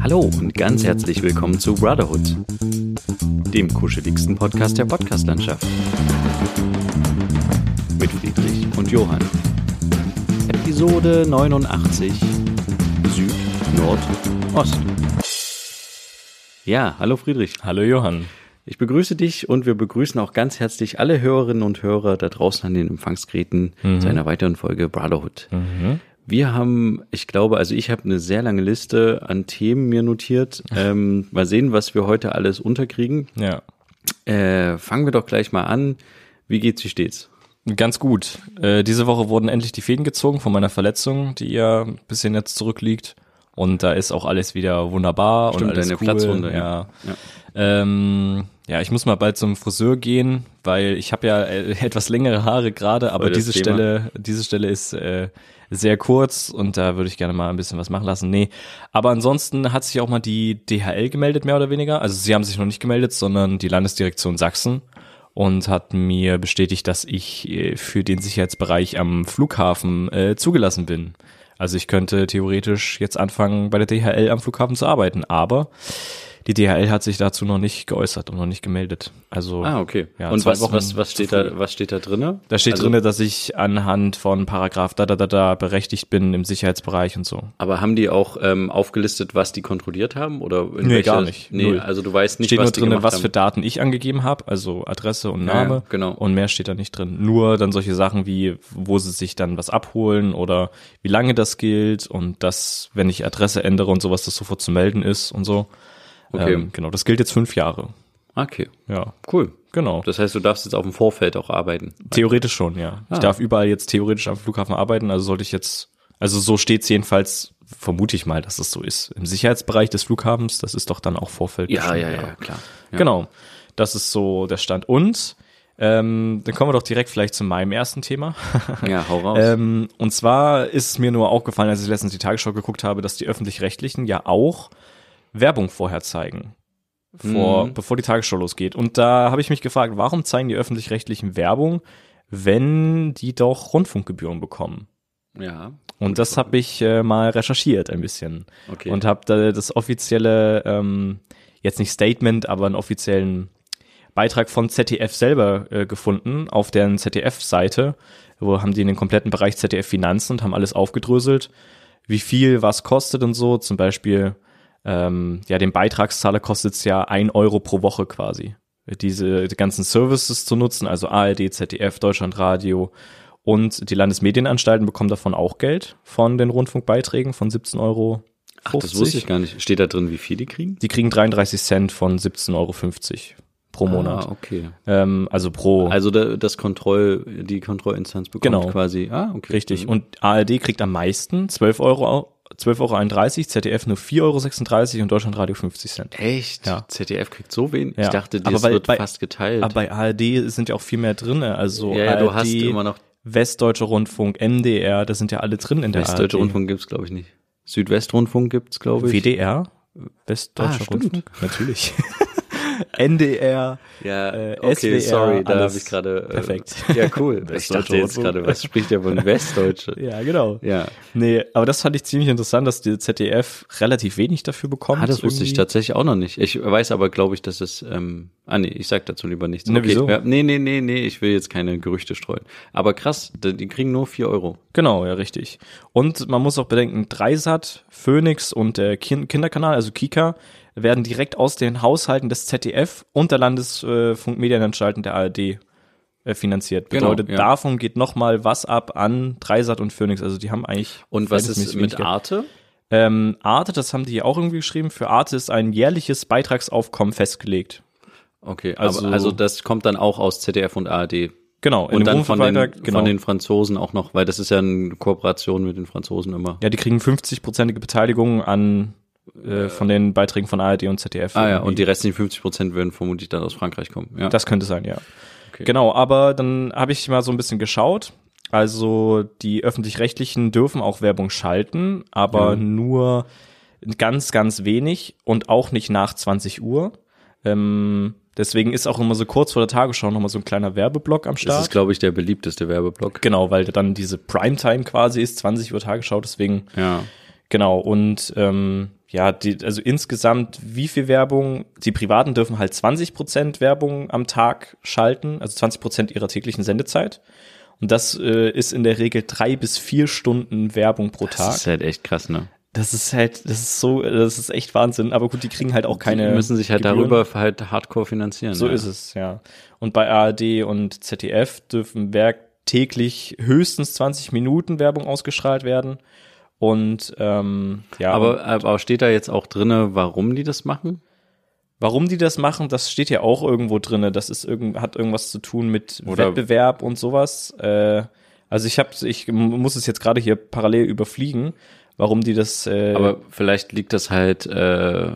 Hallo und ganz herzlich willkommen zu Brotherhood, dem kuscheligsten Podcast der Podcastlandschaft. Mit Friedrich und Johann. Episode 89 Süd, Nord, Ost. Ja, hallo Friedrich. Hallo Johann. Ich begrüße dich und wir begrüßen auch ganz herzlich alle Hörerinnen und Hörer da draußen an den Empfangsgeräten Mhm. zu einer weiteren Folge Brotherhood. Wir haben, ich glaube, also ich habe eine sehr lange Liste an Themen mir notiert. Ähm, mal sehen, was wir heute alles unterkriegen. Ja, Äh, fangen wir doch gleich mal an. Wie geht's, wie steht's? ganz gut. Äh, diese Woche wurden endlich die Fäden gezogen von meiner Verletzung, die ja ein bisschen jetzt zurückliegt. Und da ist auch alles wieder wunderbar Stimmt, und alles deine cool. Platzwunde, ja. ja. Ja. Ähm, ja, ich muss mal bald zum Friseur gehen, weil ich habe ja äh, etwas längere Haare gerade, aber diese Thema. Stelle, diese Stelle ist äh, sehr kurz und da würde ich gerne mal ein bisschen was machen lassen. Nee, aber ansonsten hat sich auch mal die DHL gemeldet, mehr oder weniger. Also sie haben sich noch nicht gemeldet, sondern die Landesdirektion Sachsen und hat mir bestätigt, dass ich äh, für den Sicherheitsbereich am Flughafen äh, zugelassen bin. Also ich könnte theoretisch jetzt anfangen, bei der DHL am Flughafen zu arbeiten, aber die DHL hat sich dazu noch nicht geäußert und noch nicht gemeldet. Also Ah, okay. Ja, und was, Wochen was, was steht da, was steht da drinne? da steht also, drinne, dass ich anhand von Paragraph da da da da berechtigt bin im Sicherheitsbereich und so. Aber haben die auch ähm, aufgelistet, was die kontrolliert haben? Oder in Nee, welcher- gar nicht. Nee, Null. also du weißt nicht, steht was nur drinne, was für Daten ich angegeben habe, also Adresse und Name. ja, genau. Und mehr steht da nicht drin. Nur dann solche Sachen wie, wo sie sich dann was abholen oder wie lange das gilt und dass, wenn ich Adresse ändere und sowas, das sofort zu melden ist und so. Okay. Ähm, genau, das gilt jetzt fünf Jahre. Okay, Ja, cool. genau. Das heißt, du darfst jetzt auf dem Vorfeld auch arbeiten. Theoretisch schon, ja. Ich Ah. darf überall jetzt theoretisch am Flughafen arbeiten, also sollte ich jetzt, also so steht's jedenfalls, vermute ich mal, dass es so ist. Im Sicherheitsbereich des Flughafens, das ist doch dann auch Vorfeld. Ja, bestimmt, ja, ja, klar. Ja. Genau. Das ist so der Stand. Und ähm, dann kommen wir doch direkt vielleicht zu meinem ersten Thema. Ja, hau raus. ähm, und zwar ist es mir nur aufgefallen, als ich letztens die Tagesschau geguckt habe, dass die öffentlich-rechtlichen ja auch Werbung vorher zeigen. Vor, Mhm. bevor die Tagesschau losgeht. Und da habe ich mich gefragt, warum zeigen die öffentlich-rechtlichen Werbung, wenn die doch Rundfunkgebühren bekommen? ja, Und das habe ich äh, mal recherchiert ein bisschen okay. und habe da das offizielle, ähm, jetzt nicht Statement, aber einen offiziellen Beitrag von ZDF selber äh, gefunden auf deren ZDF-Seite, wo haben die den kompletten Bereich ZDF Finanzen und haben alles aufgedröselt, wie viel was kostet und so. Zum Beispiel, ähm, ja, den Beitragszahler kostet es ja ein Euro pro Woche quasi. Diese die ganzen Services zu nutzen, also ARD, ZDF, Deutschlandradio und die Landesmedienanstalten bekommen davon auch Geld von den Rundfunkbeiträgen von 17 Euro. Ach, das wusste ich gar nicht. Steht da drin, wie viel die kriegen? Die kriegen 33 Cent von 17,50 Euro pro Monat. Ah, okay. Ähm, also pro. Also da, das Kontroll, die Kontrollinstanz bekommt Genau. quasi. Ah, okay. richtig. Mhm. Und ARD kriegt am meisten 12 Euro, 12,31 Euro, ZDF nur 4,36 Euro und Deutschlandradio 50 Cent. Echt? Ja. ZDF kriegt so wenig? Ich Ja. dachte, Aber das weil wird bei- fast geteilt. Aber bei ARD sind ja auch viel mehr drin. Also ja, ja, ARD, du hast immer noch Westdeutscher Rundfunk, MDR, das sind ja alle drin in der Westdeutsche ARD. Rundfunk gibt's glaube ich nicht. Südwestrundfunk gibt's glaube ich. WDR, Westdeutscher Ah. Rundfunk, natürlich. NDR, Ja, Äh, okay, SWR, sorry, da habe ich gerade. Äh, perfekt. Ja, cool. ich dachte jetzt gerade, was spricht der von Westdeutsche? ja genau. Ja. Nee, aber das fand ich ziemlich interessant, dass die ZDF relativ wenig dafür bekommt. Ah, das wusste ich irgendwie. tatsächlich auch noch nicht. Ich weiß aber, glaube ich, dass es. Ähm, ah, nee, ich sag dazu lieber nichts. Ne, wieso? Ja, nee, nee, nee, nee, ich will jetzt keine Gerüchte streuen. Aber krass, die, kriegen nur vier Euro. Genau, ja, richtig. Und man muss auch bedenken, Dreisat, Phoenix und der Kin Kinderkanal, also Kika, werden direkt aus den Haushalten des ZDF und der Landesfunkmedienanstalten der ARD äh, finanziert. Genau, Bedeutet, ja. davon geht noch mal was ab an Dreisat und Phoenix. Also die haben eigentlich Und was ist mit. Arte? Ähm, Arte, das haben die ja auch irgendwie geschrieben. Für Arte ist ein jährliches Beitragsaufkommen festgelegt. Okay, Also- aber also das kommt dann auch aus ZDF und ARD. Genau, Und dann von den, genau. von den Franzosen auch noch, weil das ist ja eine Kooperation mit den Franzosen immer. Ja, die kriegen 50-prozentige Beteiligung an äh, von den Beiträgen von ARD und ZDF. Ah ja, irgendwie. und die restlichen 50 Prozent würden vermutlich dann aus Frankreich kommen. Ja. Das könnte sein, ja. Okay. Genau, aber dann habe ich mal so ein bisschen geschaut. Also die öffentlich-rechtlichen dürfen auch Werbung schalten, aber Ja. nur ganz, ganz wenig und auch nicht nach 20 Uhr. Ähm, deswegen ist auch immer so kurz vor der Tagesschau nochmal so ein kleiner Werbeblock am das Start. ist, glaube ich, der beliebteste Werbeblock. genau, weil dann diese Primetime quasi ist, 20 Uhr Tagesschau, deswegen Ja. Genau, und ähm, ja, die, also insgesamt wie viel Werbung, die Privaten dürfen halt 20 Prozent Werbung am Tag schalten, also 20 Prozent ihrer täglichen Sendezeit. Und das äh, ist in der Regel drei bis vier Stunden Werbung pro Tag. Das ist halt echt krass, ne? Das ist halt, das ist so, das ist echt Wahnsinn. Aber gut, die kriegen halt auch keine. Die müssen sich halt Gebühren. darüber halt hardcore finanzieren. So ja. ist es, ja. Und bei ARD und ZDF dürfen Werk täglich höchstens 20 Minuten Werbung ausgestrahlt werden. Und ähm, ja, Aber, aber steht da jetzt auch drinne, warum die das machen? warum die das machen, das steht ja auch irgendwo drinne. Das ist irgend, hat irgendwas zu tun mit Oder- Wettbewerb und sowas. Äh, also ich habe, ich muss es jetzt gerade hier parallel überfliegen, warum die das. Äh, Aber vielleicht liegt das halt, äh,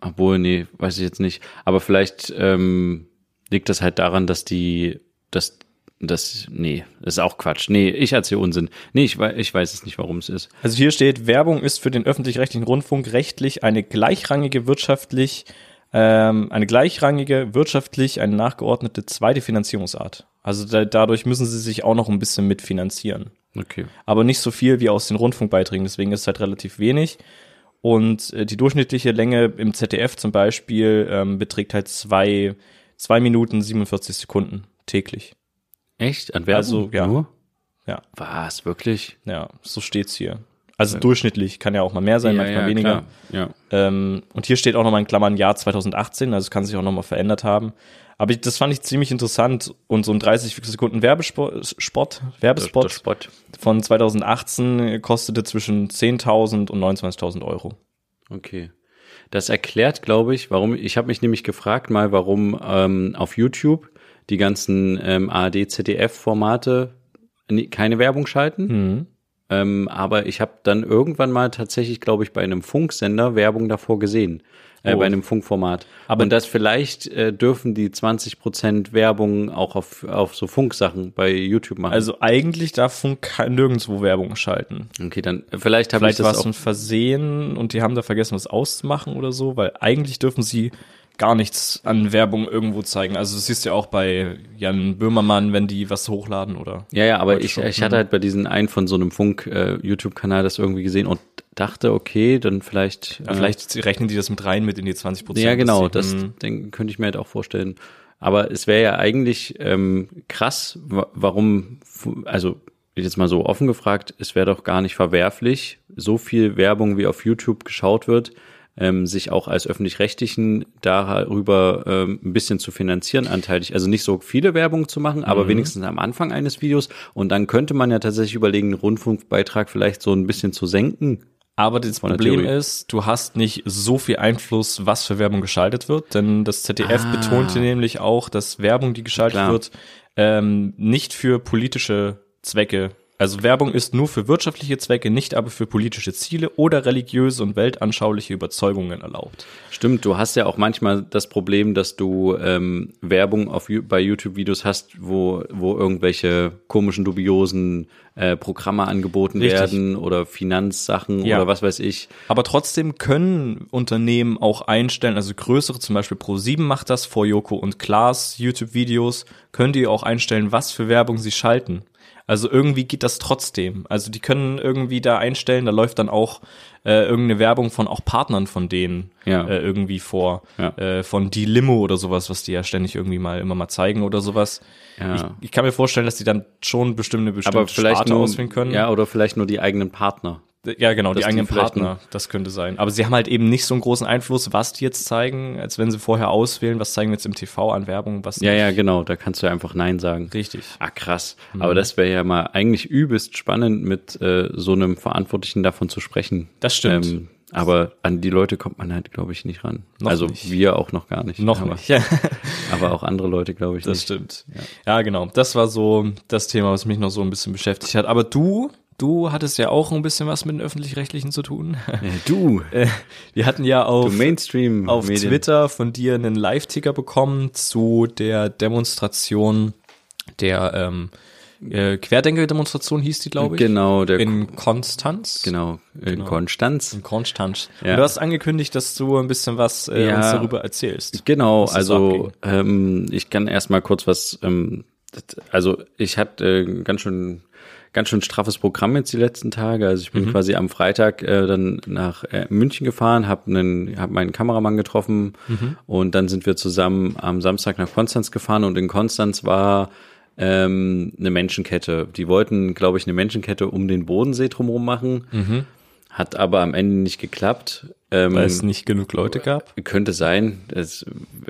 obwohl, nee, weiß ich jetzt nicht. Aber vielleicht ähm, liegt das halt daran, dass die, dass das, nee, das ist auch Quatsch. Nee, ich erzähle Unsinn. Nee, ich, wei- ich weiß es nicht, warum es ist. Also hier steht, Werbung ist für den öffentlich-rechtlichen Rundfunk rechtlich eine gleichrangige wirtschaftlich, ähm, eine gleichrangige wirtschaftlich, eine nachgeordnete zweite Finanzierungsart. Also da, dadurch müssen sie sich auch noch ein bisschen mitfinanzieren. Okay. Aber nicht so viel wie aus den Rundfunkbeiträgen, deswegen ist es halt relativ wenig. Und äh, die durchschnittliche Länge im ZDF zum Beispiel ähm, beträgt halt zwei, zwei Minuten 47 Sekunden täglich. Echt? An Werbung? Also, ja. Nur? Ja, Was, wirklich? ja, so steht's hier. Also durchschnittlich, kann ja auch mal mehr sein, manchmal weniger. Klar. Ja. Ähm, und hier steht auch nochmal in Klammern Jahr 2018, also es kann sich auch nochmal verändert haben. Aber ich, das fand ich ziemlich interessant und so ein 30 Sekunden Werbespot, Spot, Werbespot Der Spot. von 2018 kostete zwischen 10.000 und 29.000 Euro. Okay. Das erklärt, glaube ich, warum, ich habe mich nämlich gefragt mal, warum ähm, auf YouTube die ganzen ähm, ARD-ZDF-Formate keine Werbung schalten. Mhm. Ähm, aber ich habe dann irgendwann mal tatsächlich, glaube ich, bei einem Funksender Werbung davor gesehen. Äh, Oh. bei einem Funkformat. Aber- Und das vielleicht äh, dürfen die 20% Werbung auch auf, auf so Funksachen bei YouTube machen. Also eigentlich darf Funk nirgendwo Werbung schalten. okay, dann äh, vielleicht habe ich das es auch. ein Versehen und die haben da vergessen, was auszumachen oder so, weil eigentlich dürfen sie gar nichts an Werbung irgendwo zeigen. Also das siehst du ja auch bei Jan Böhmermann, wenn die was hochladen oder. Ja, ja, aber ich, schon, ich hatte halt bei diesen einen von so einem Funk-YouTube-Kanal das irgendwie gesehen und dachte, okay, dann vielleicht. Ja, vielleicht rechnen die das mit rein mit in die 20 Prozent. Ja, genau, das Mhm. denk, könnte ich mir halt auch vorstellen. Aber es wäre ja eigentlich ähm, krass, wa- warum, also jetzt mal so offen gefragt, es wäre doch gar nicht verwerflich, so viel Werbung wie auf YouTube geschaut wird, ähm, sich auch als öffentlich-rechtlichen darüber ähm, ein bisschen zu finanzieren, anteilig. Also nicht so viele Werbung zu machen, aber Mhm. wenigstens am Anfang eines Videos. Und dann könnte man ja tatsächlich überlegen, einen Rundfunkbeitrag vielleicht so ein bisschen zu senken. Aber das Problem Theorie. ist, du hast nicht so viel Einfluss, was für Werbung geschaltet wird, denn das ZDF Ah. betonte nämlich auch, dass Werbung, die geschaltet Klar. wird, ähm, nicht für politische Zwecke. Also Werbung ist nur für wirtschaftliche Zwecke, nicht aber für politische Ziele oder religiöse und weltanschauliche Überzeugungen erlaubt. Stimmt, du hast ja auch manchmal das Problem, dass du ähm, Werbung auf, bei YouTube-Videos hast, wo, wo irgendwelche komischen, dubiosen äh, Programme angeboten Richtig. werden oder Finanzsachen Ja. oder was weiß ich. Aber trotzdem können Unternehmen auch einstellen, also größere, zum Beispiel Pro7 macht das, vor Joko und Klaas YouTube-Videos, können die auch einstellen, was für Werbung sie schalten. Also irgendwie geht das trotzdem. Also die können irgendwie da einstellen, da läuft dann auch äh, irgendeine Werbung von auch Partnern von denen Ja. äh, irgendwie vor. Ja. Äh, von die Limo oder sowas, was die ja ständig irgendwie mal immer mal zeigen oder sowas. Ja. Ich, ich kann mir vorstellen, dass die dann schon bestimmt eine bestimmte Aber vielleicht Sparte nur, auswählen können. ja, oder vielleicht nur die eigenen Partner. Ja, genau, die eigenen Partner, das könnte sein. Aber sie haben halt eben nicht so einen großen Einfluss, was die jetzt zeigen, als wenn sie vorher auswählen, was zeigen wir jetzt im TV an Werbung, was Ja, nicht. ja, genau, da kannst du einfach Nein sagen. Richtig. Ah, krass. Mhm. Aber das wäre ja mal eigentlich übelst spannend, mit äh, so einem Verantwortlichen davon zu sprechen. Das stimmt. Ähm, aber an die Leute kommt man halt, glaube ich, nicht ran. Noch also nicht. wir auch noch gar nicht. Noch aber, nicht. Ja, Aber auch andere Leute, glaube ich, das nicht. stimmt. Ja. genau. Das war so das Thema, was mich noch so ein bisschen beschäftigt hat. Aber du, du hattest ja auch ein bisschen was mit den Öffentlich-Rechtlichen zu tun. Äh, du, Äh, Wir hatten ja auf, Mainstream auf. Twitter von dir einen Live-Ticker bekommen zu der Demonstration der ähm, äh, Querdenker-Demonstration hieß die, glaube ich. Genau, der In Konstanz. genau, in Konstanz. In Konstanz. Ja. Du hast angekündigt, dass du ein bisschen was äh, Ja. uns darüber erzählst. Genau, also ähm, ich kann erstmal kurz was, ähm, also ich hatte äh, ganz schön ganz schön straffes Programm jetzt die letzten Tage. Also ich bin mhm. quasi am Freitag äh, dann nach äh, München gefahren, habe hab meinen Kameramann getroffen mhm. und dann sind wir zusammen am Samstag nach Konstanz gefahren und in Konstanz war ähm, eine Menschenkette. Die wollten, glaube ich, eine Menschenkette um den Bodensee drumherum machen. Mhm. Hat aber am Ende nicht geklappt. Ähm, Weil es nicht genug Leute gab? Könnte sein, das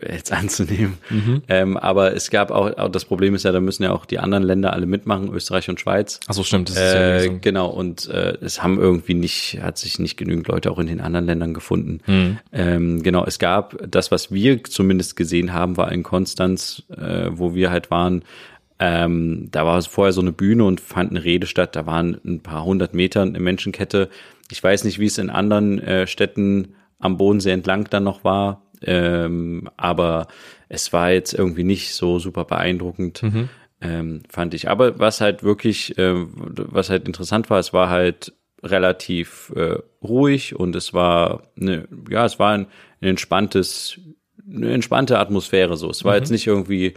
jetzt anzunehmen. Mhm. Ähm, aber es gab auch, auch, das Problem ist ja, da müssen ja auch die anderen Länder alle mitmachen, Österreich und Schweiz. Ach so, stimmt. Das ist äh, ja. Genau, und äh, es haben irgendwie nicht, hat sich nicht genügend Leute auch in den anderen Ländern gefunden. Mhm. Ähm, genau, es gab das, was wir zumindest gesehen haben, war in Konstanz, äh, wo wir halt waren, ähm, da war vorher so eine Bühne und fand eine Rede statt. Da waren ein paar hundert Meter eine Menschenkette. Ich weiß nicht, wie es in anderen äh, Städten am Bodensee entlang dann noch war, ähm, aber es war jetzt irgendwie nicht so super beeindruckend, mhm. ähm, fand ich. Aber was halt wirklich, äh, was halt interessant war, es war halt relativ äh, ruhig und es war eine, ja, es war ein, ein entspanntes, eine entspannte Atmosphäre so. Es war mhm. jetzt nicht irgendwie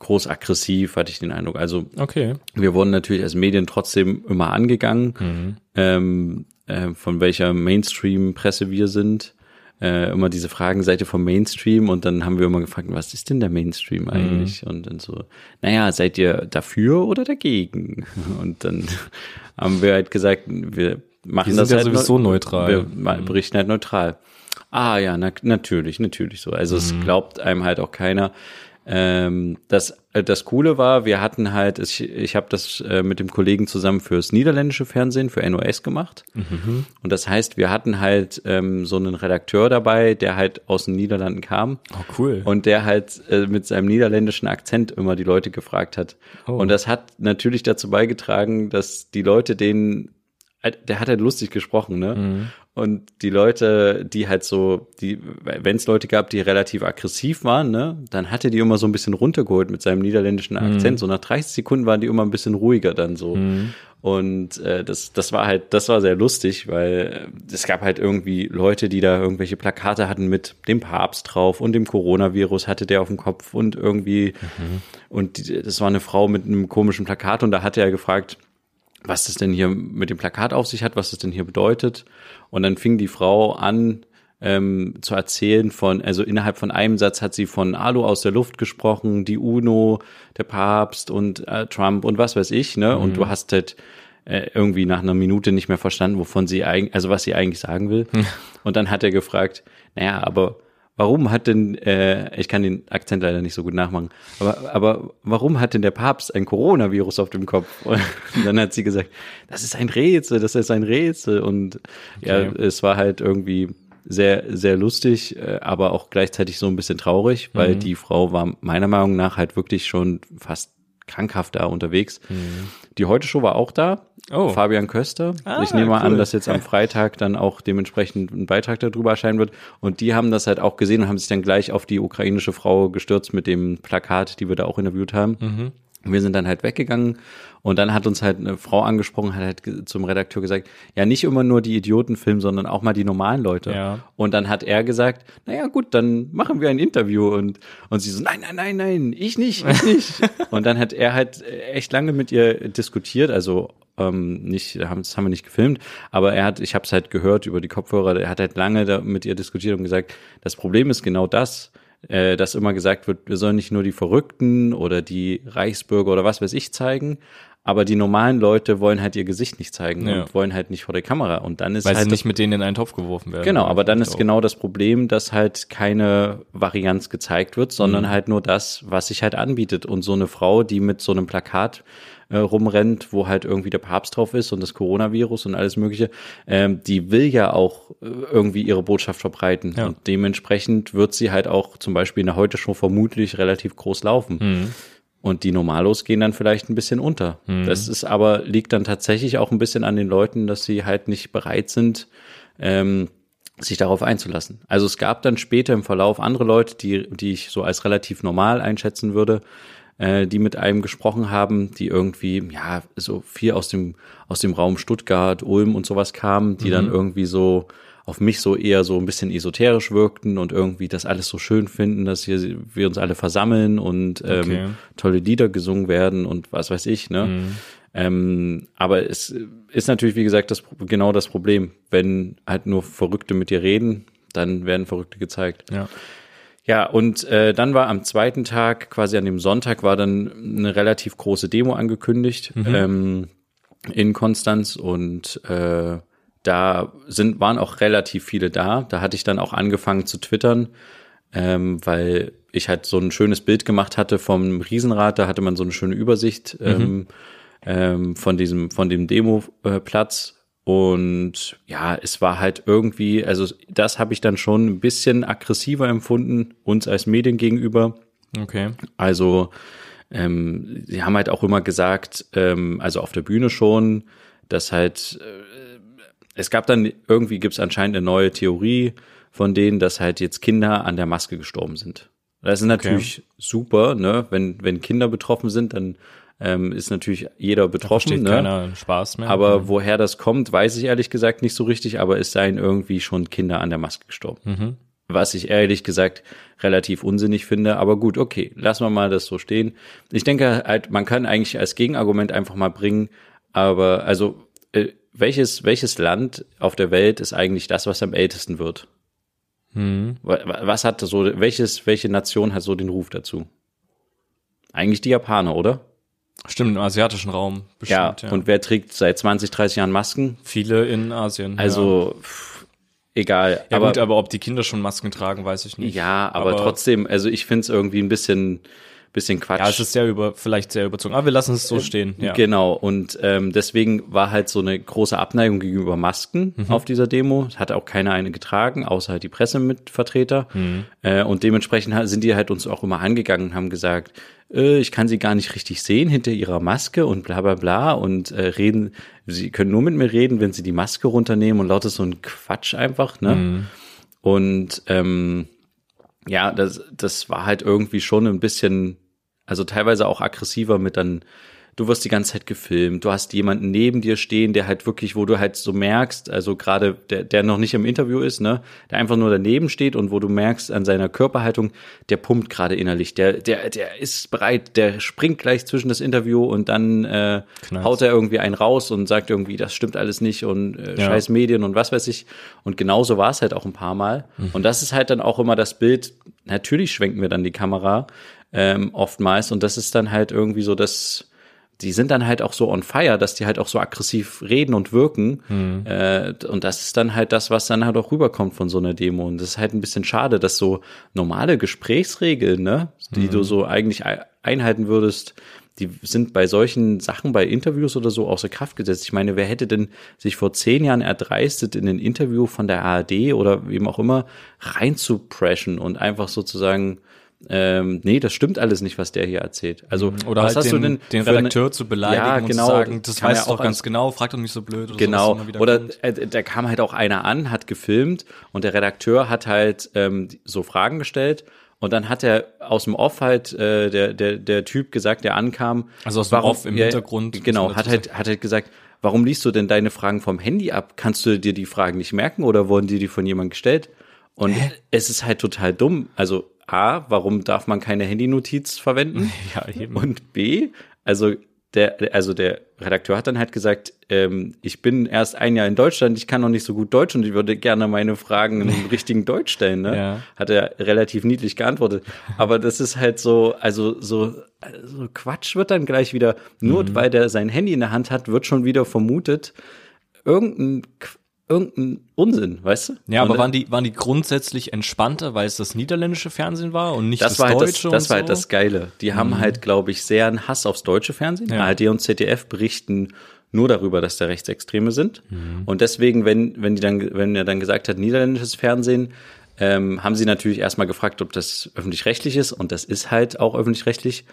groß aggressiv, hatte ich den Eindruck. Also okay. wir wurden natürlich als Medien trotzdem immer angegangen, mhm. ähm, äh, von welcher Mainstream-Presse wir sind. Äh, immer diese Fragen, seid ihr vom Mainstream? Und dann haben wir immer gefragt, was ist denn der Mainstream mhm. eigentlich? Mhm. Und dann so, naja, seid ihr dafür oder dagegen? Und dann haben wir halt gesagt, wir machen wir das ja halt sowieso neutral. Wir mhm. berichten halt neutral. Ah ja, na, natürlich, natürlich so. Also mhm. es glaubt einem halt auch keiner. Ähm, das, äh, das Coole war, wir hatten halt, ich, ich habe das äh, mit dem Kollegen zusammen fürs niederländische Fernsehen, für NOS gemacht. Mhm. Und das heißt, wir hatten halt ähm, so einen Redakteur dabei, der halt aus den Niederlanden kam. Oh, cool. Und der halt äh, mit seinem niederländischen Akzent immer die Leute gefragt hat. Oh. Und das hat natürlich dazu beigetragen, dass die Leute den äh, der hat halt lustig gesprochen, ne? Mhm. Und die Leute, die halt so, die, wenn es Leute gab, die relativ aggressiv waren, ne, dann hatte die immer so ein bisschen runtergeholt mit seinem niederländischen Akzent. Mhm. So nach 30 Sekunden waren die immer ein bisschen ruhiger dann so. Mhm. Und äh, das, das war halt, das war sehr lustig, weil äh, es gab halt irgendwie Leute, die da irgendwelche Plakate hatten mit dem Papst drauf und dem Coronavirus hatte der auf dem Kopf und irgendwie, mhm. und die, das war eine Frau mit einem komischen Plakat und da hatte er gefragt, was das denn hier mit dem Plakat auf sich hat, was das denn hier bedeutet. Und dann fing die Frau an ähm, zu erzählen von, also innerhalb von einem Satz hat sie von Alu aus der Luft gesprochen, die UNO, der Papst und äh, Trump und was weiß ich, ne? Mhm. Und du hast halt äh, irgendwie nach einer Minute nicht mehr verstanden, wovon sie eigentlich, also was sie eigentlich sagen will. und dann hat er gefragt, naja, aber warum hat denn, äh, ich kann den Akzent leider nicht so gut nachmachen, aber, aber warum hat denn der Papst ein Coronavirus auf dem Kopf? Und dann hat sie gesagt, das ist ein Rätsel, das ist ein Rätsel. Und okay. ja, es war halt irgendwie sehr, sehr lustig, äh, aber auch gleichzeitig so ein bisschen traurig, weil mhm. die Frau war meiner Meinung nach halt wirklich schon fast krankhaft da unterwegs. Mhm. Die Heute-Show war auch da. Oh. Fabian Köster. Ah, ich nehme mal cool. an, dass jetzt am Freitag dann auch dementsprechend ein Beitrag darüber erscheinen wird. Und die haben das halt auch gesehen und haben sich dann gleich auf die ukrainische Frau gestürzt mit dem Plakat, die wir da auch interviewt haben. Mhm. Wir sind dann halt weggegangen und dann hat uns halt eine Frau angesprochen, hat halt zum Redakteur gesagt, ja, nicht immer nur die Idioten filmen, sondern auch mal die normalen Leute. Ja. Und dann hat er gesagt, naja, gut, dann machen wir ein Interview und, und sie so, nein, nein, nein, nein, ich nicht, ich nicht. und dann hat er halt echt lange mit ihr diskutiert, also ähm, nicht, das haben wir nicht gefilmt, aber er hat, ich habe es halt gehört über die Kopfhörer, er hat halt lange da mit ihr diskutiert und gesagt, das Problem ist genau das, äh, dass immer gesagt wird, wir sollen nicht nur die Verrückten oder die Reichsbürger oder was weiß ich zeigen, aber die normalen Leute wollen halt ihr Gesicht nicht zeigen ja. und wollen halt nicht vor der Kamera. Und dann ist Weil halt sie nicht mit denen in einen Topf geworfen werden. Genau, aber dann ist auch. genau das Problem, dass halt keine Varianz gezeigt wird, sondern mhm. halt nur das, was sich halt anbietet. Und so eine Frau, die mit so einem Plakat äh, rumrennt, wo halt irgendwie der Papst drauf ist und das Coronavirus und alles Mögliche, ähm, die will ja auch äh, irgendwie ihre Botschaft verbreiten. Ja. Und dementsprechend wird sie halt auch zum Beispiel in der Heute schon vermutlich relativ groß laufen. Mhm. Und die Normalos gehen dann vielleicht ein bisschen unter. Mhm. Das ist aber, liegt dann tatsächlich auch ein bisschen an den Leuten, dass sie halt nicht bereit sind, ähm, sich darauf einzulassen. Also es gab dann später im Verlauf andere Leute, die, die ich so als relativ normal einschätzen würde, äh, die mit einem gesprochen haben, die irgendwie, ja, so viel aus dem, aus dem Raum Stuttgart, Ulm und sowas kamen, die mhm. dann irgendwie so auf mich so eher so ein bisschen esoterisch wirkten und irgendwie das alles so schön finden, dass hier wir uns alle versammeln und ähm, okay. tolle Lieder gesungen werden und was weiß ich, ne? Mhm. Ähm, aber es ist natürlich, wie gesagt, das, genau das Problem. Wenn halt nur Verrückte mit dir reden, dann werden Verrückte gezeigt. Ja. Ja, und äh, dann war am zweiten Tag, quasi an dem Sonntag, war dann eine relativ große Demo angekündigt ähm, in Konstanz und äh, da sind, waren auch relativ viele da. Da hatte ich dann auch angefangen zu twittern, ähm, weil ich halt so ein schönes Bild gemacht hatte vom Riesenrad. Da hatte man so eine schöne Übersicht ähm, ähm, von diesem, von dem Demoplatz. Und ja, es war halt irgendwie, also das habe ich dann schon ein bisschen aggressiver empfunden, uns als Medien gegenüber. Okay. Also ähm, sie haben halt auch immer gesagt, ähm, also auf der Bühne schon, dass halt äh, es gab dann irgendwie gibt es anscheinend eine neue Theorie von denen, dass halt jetzt Kinder an der Maske gestorben sind. Das ist natürlich super, ne? Wenn wenn Kinder betroffen sind, dann ähm, ist natürlich jeder betroffen. Versteht Ne? keiner Spaß mehr. Aber woher das kommt, weiß ich ehrlich gesagt nicht so richtig, aber es seien irgendwie schon Kinder an der Maske gestorben. Mhm. Was ich ehrlich gesagt relativ unsinnig finde, aber gut, okay, lassen wir mal das so stehen. Ich denke halt, man kann eigentlich als Gegenargument einfach mal bringen, aber also äh, welches, welches Land auf der Welt ist eigentlich das, was am ältesten wird? Wa- Was hat so, welches, welche Nation hat so den Ruf dazu? Eigentlich die Japaner, oder? Stimmt, im asiatischen Raum bestimmt. ja. Und wer trägt seit 20, 30 Jahren Masken? viele in Asien. Also, pff, egal. ja, ja aber, gut, aber ob die Kinder schon Masken tragen, weiß ich nicht. ja, aber, aber- trotzdem, also ich finde es irgendwie ein bisschen, bisschen Quatsch. Ja, es ist sehr über, vielleicht sehr überzogen. Aber wir lassen es so stehen. Ja. Genau, und ähm, deswegen war halt so eine große Abneigung gegenüber Masken Mhm. auf dieser Demo. Hat auch keiner eine getragen, außer halt die Pressemitvertreter. Mhm. Äh, und dementsprechend sind die halt uns auch immer angegangen und haben gesagt, äh, ich kann sie gar nicht richtig sehen hinter ihrer Maske und bla bla bla und äh, reden, sie können nur mit mir reden, wenn sie die Maske runternehmen und lauter so ein Quatsch einfach, ne? Mhm. Und ähm, ja, das, das war halt irgendwie schon ein bisschen, also teilweise auch aggressiver mit dann, du wirst die ganze Zeit gefilmt, du hast jemanden neben dir stehen, der halt wirklich, wo du halt so merkst, also gerade der, der noch nicht im Interview ist, ne, der einfach nur daneben steht und wo du merkst an seiner Körperhaltung, der pumpt gerade innerlich, der, der, der ist bereit, der springt gleich zwischen das Interview und dann äh, haut er irgendwie einen raus und sagt irgendwie, das stimmt alles nicht und äh, Ja. scheiß Medien und was weiß ich. Und genauso war es halt auch ein paar Mal. Und das ist halt dann auch immer das Bild. Natürlich schwenken wir dann die Kamera ähm, oftmals und das ist dann halt irgendwie so, dass die sind dann halt auch so on fire, dass die halt auch so aggressiv reden und wirken. Äh, und das ist dann halt das, was dann halt auch rüberkommt von so einer Demo. Und das ist halt ein bisschen schade, dass so normale Gesprächsregeln, ne, die du so eigentlich ei- einhalten würdest, die sind bei solchen Sachen, bei Interviews oder so außer Kraft gesetzt. Ich meine, wer hätte denn sich vor zehn Jahren erdreistet, in ein Interview von der ARD oder wem auch immer reinzupreschen und einfach sozusagen, ähm, nee, das stimmt alles nicht, was der hier erzählt. Also, Oder was halt hast den, du denn den für eine- Redakteur zu beleidigen Ja, und genau, zu sagen, das du doch auch ganz genau, frag doch nicht so blöd. Oder Genau. So, Oder äh, da kam halt auch einer an, hat gefilmt und der Redakteur hat halt ähm, so Fragen gestellt und dann hat er aus dem Off halt äh, der der der Typ gesagt, der ankam. Also aus dem Off im Hintergrund, muss Genau, hat halt hat halt gesagt, warum liest du denn deine Fragen vom Handy ab? Kannst du dir die Fragen nicht merken oder wurden dir die von jemandem gestellt? Und es ist halt total dumm. Also A, warum darf man keine Handynotiz verwenden? Ja, eben. Und B, also der, also der Redakteur hat dann halt gesagt, ähm, ich bin erst ein Jahr in Deutschland, ich kann noch nicht so gut Deutsch und ich würde gerne meine Fragen im richtigen Deutsch stellen, ne? Ja. Hat er relativ niedlich geantwortet. Aber das ist halt so, also so, so Quatsch wird dann gleich wieder, nur Mhm. weil der sein Handy in der Hand hat, wird schon wieder vermutet, irgendein, Qu- irgendein Unsinn, weißt du? Ja, aber Und waren die, waren die grundsätzlich entspannter, weil es das niederländische Fernsehen war und nicht das das, war halt das, deutsche das und war halt das Geile. Die haben halt, glaube ich, sehr einen Hass aufs deutsche Fernsehen. Ja. ARD und ZDF berichten nur darüber, dass da Rechtsextreme sind. Und deswegen, wenn, wenn die dann, wenn er dann gesagt hat, niederländisches Fernsehen, ähm, haben sie natürlich erstmal gefragt, ob das öffentlich-rechtlich ist. Und das ist halt auch öffentlich-rechtlich.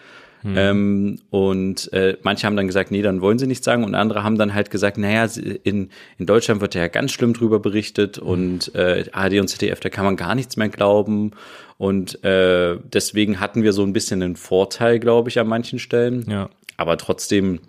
Ähm, und äh, manche haben dann gesagt, nee, dann wollen sie nichts sagen. Und andere haben dann halt gesagt, naja, in, in Deutschland wird ja ganz schlimm drüber berichtet und äh, ARD und ZDF, da kann man gar nichts mehr glauben. Und äh, deswegen hatten wir so ein bisschen einen Vorteil, glaube ich, an manchen Stellen. Ja. Aber trotzdem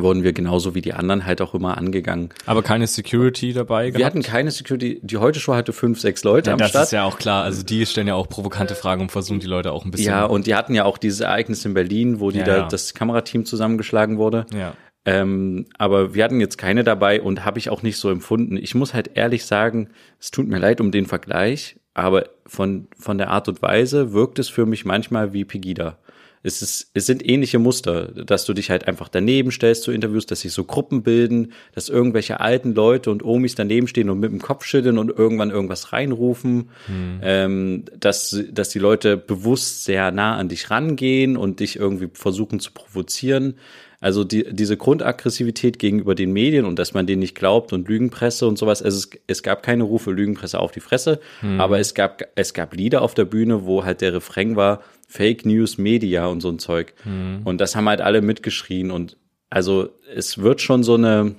wurden wir genauso wie die anderen halt auch immer angegangen. Aber keine Security dabei Wir gehabt? hatten keine Security. Die heute Show hatte fünf, sechs Leute am das Start. ist ja auch klar. Also die stellen ja auch provokante Fragen und versuchen die Leute auch ein bisschen. Ja, und die hatten ja auch dieses Ereignis in Berlin, wo die Ja, da ja. das Kamerateam zusammengeschlagen wurde. ja. Ähm, aber wir hatten jetzt keine dabei und habe ich auch nicht so empfunden. Ich muss halt ehrlich sagen, es tut mir leid um den Vergleich, aber von, von der Art und Weise wirkt es für mich manchmal wie Pegida es, ist, es sind ähnliche Muster, dass du dich halt einfach daneben stellst zu Interviews, dass sich so Gruppen bilden, dass irgendwelche alten Leute und Omis daneben stehen und mit dem Kopf schütteln und irgendwann irgendwas reinrufen, hm. ähm, dass, dass die Leute bewusst sehr nah an dich rangehen und dich irgendwie versuchen zu provozieren. Also die, diese Grundaggressivität gegenüber den Medien und dass man denen nicht glaubt und Lügenpresse und sowas. Also es, es gab keine Rufe Lügenpresse auf die Fresse, hm. aber es gab, es gab Lieder auf der Bühne, wo halt der Refrain war, Fake News Media und so ein Zeug. Hm. Und das haben halt alle mitgeschrien und also es wird schon so eine,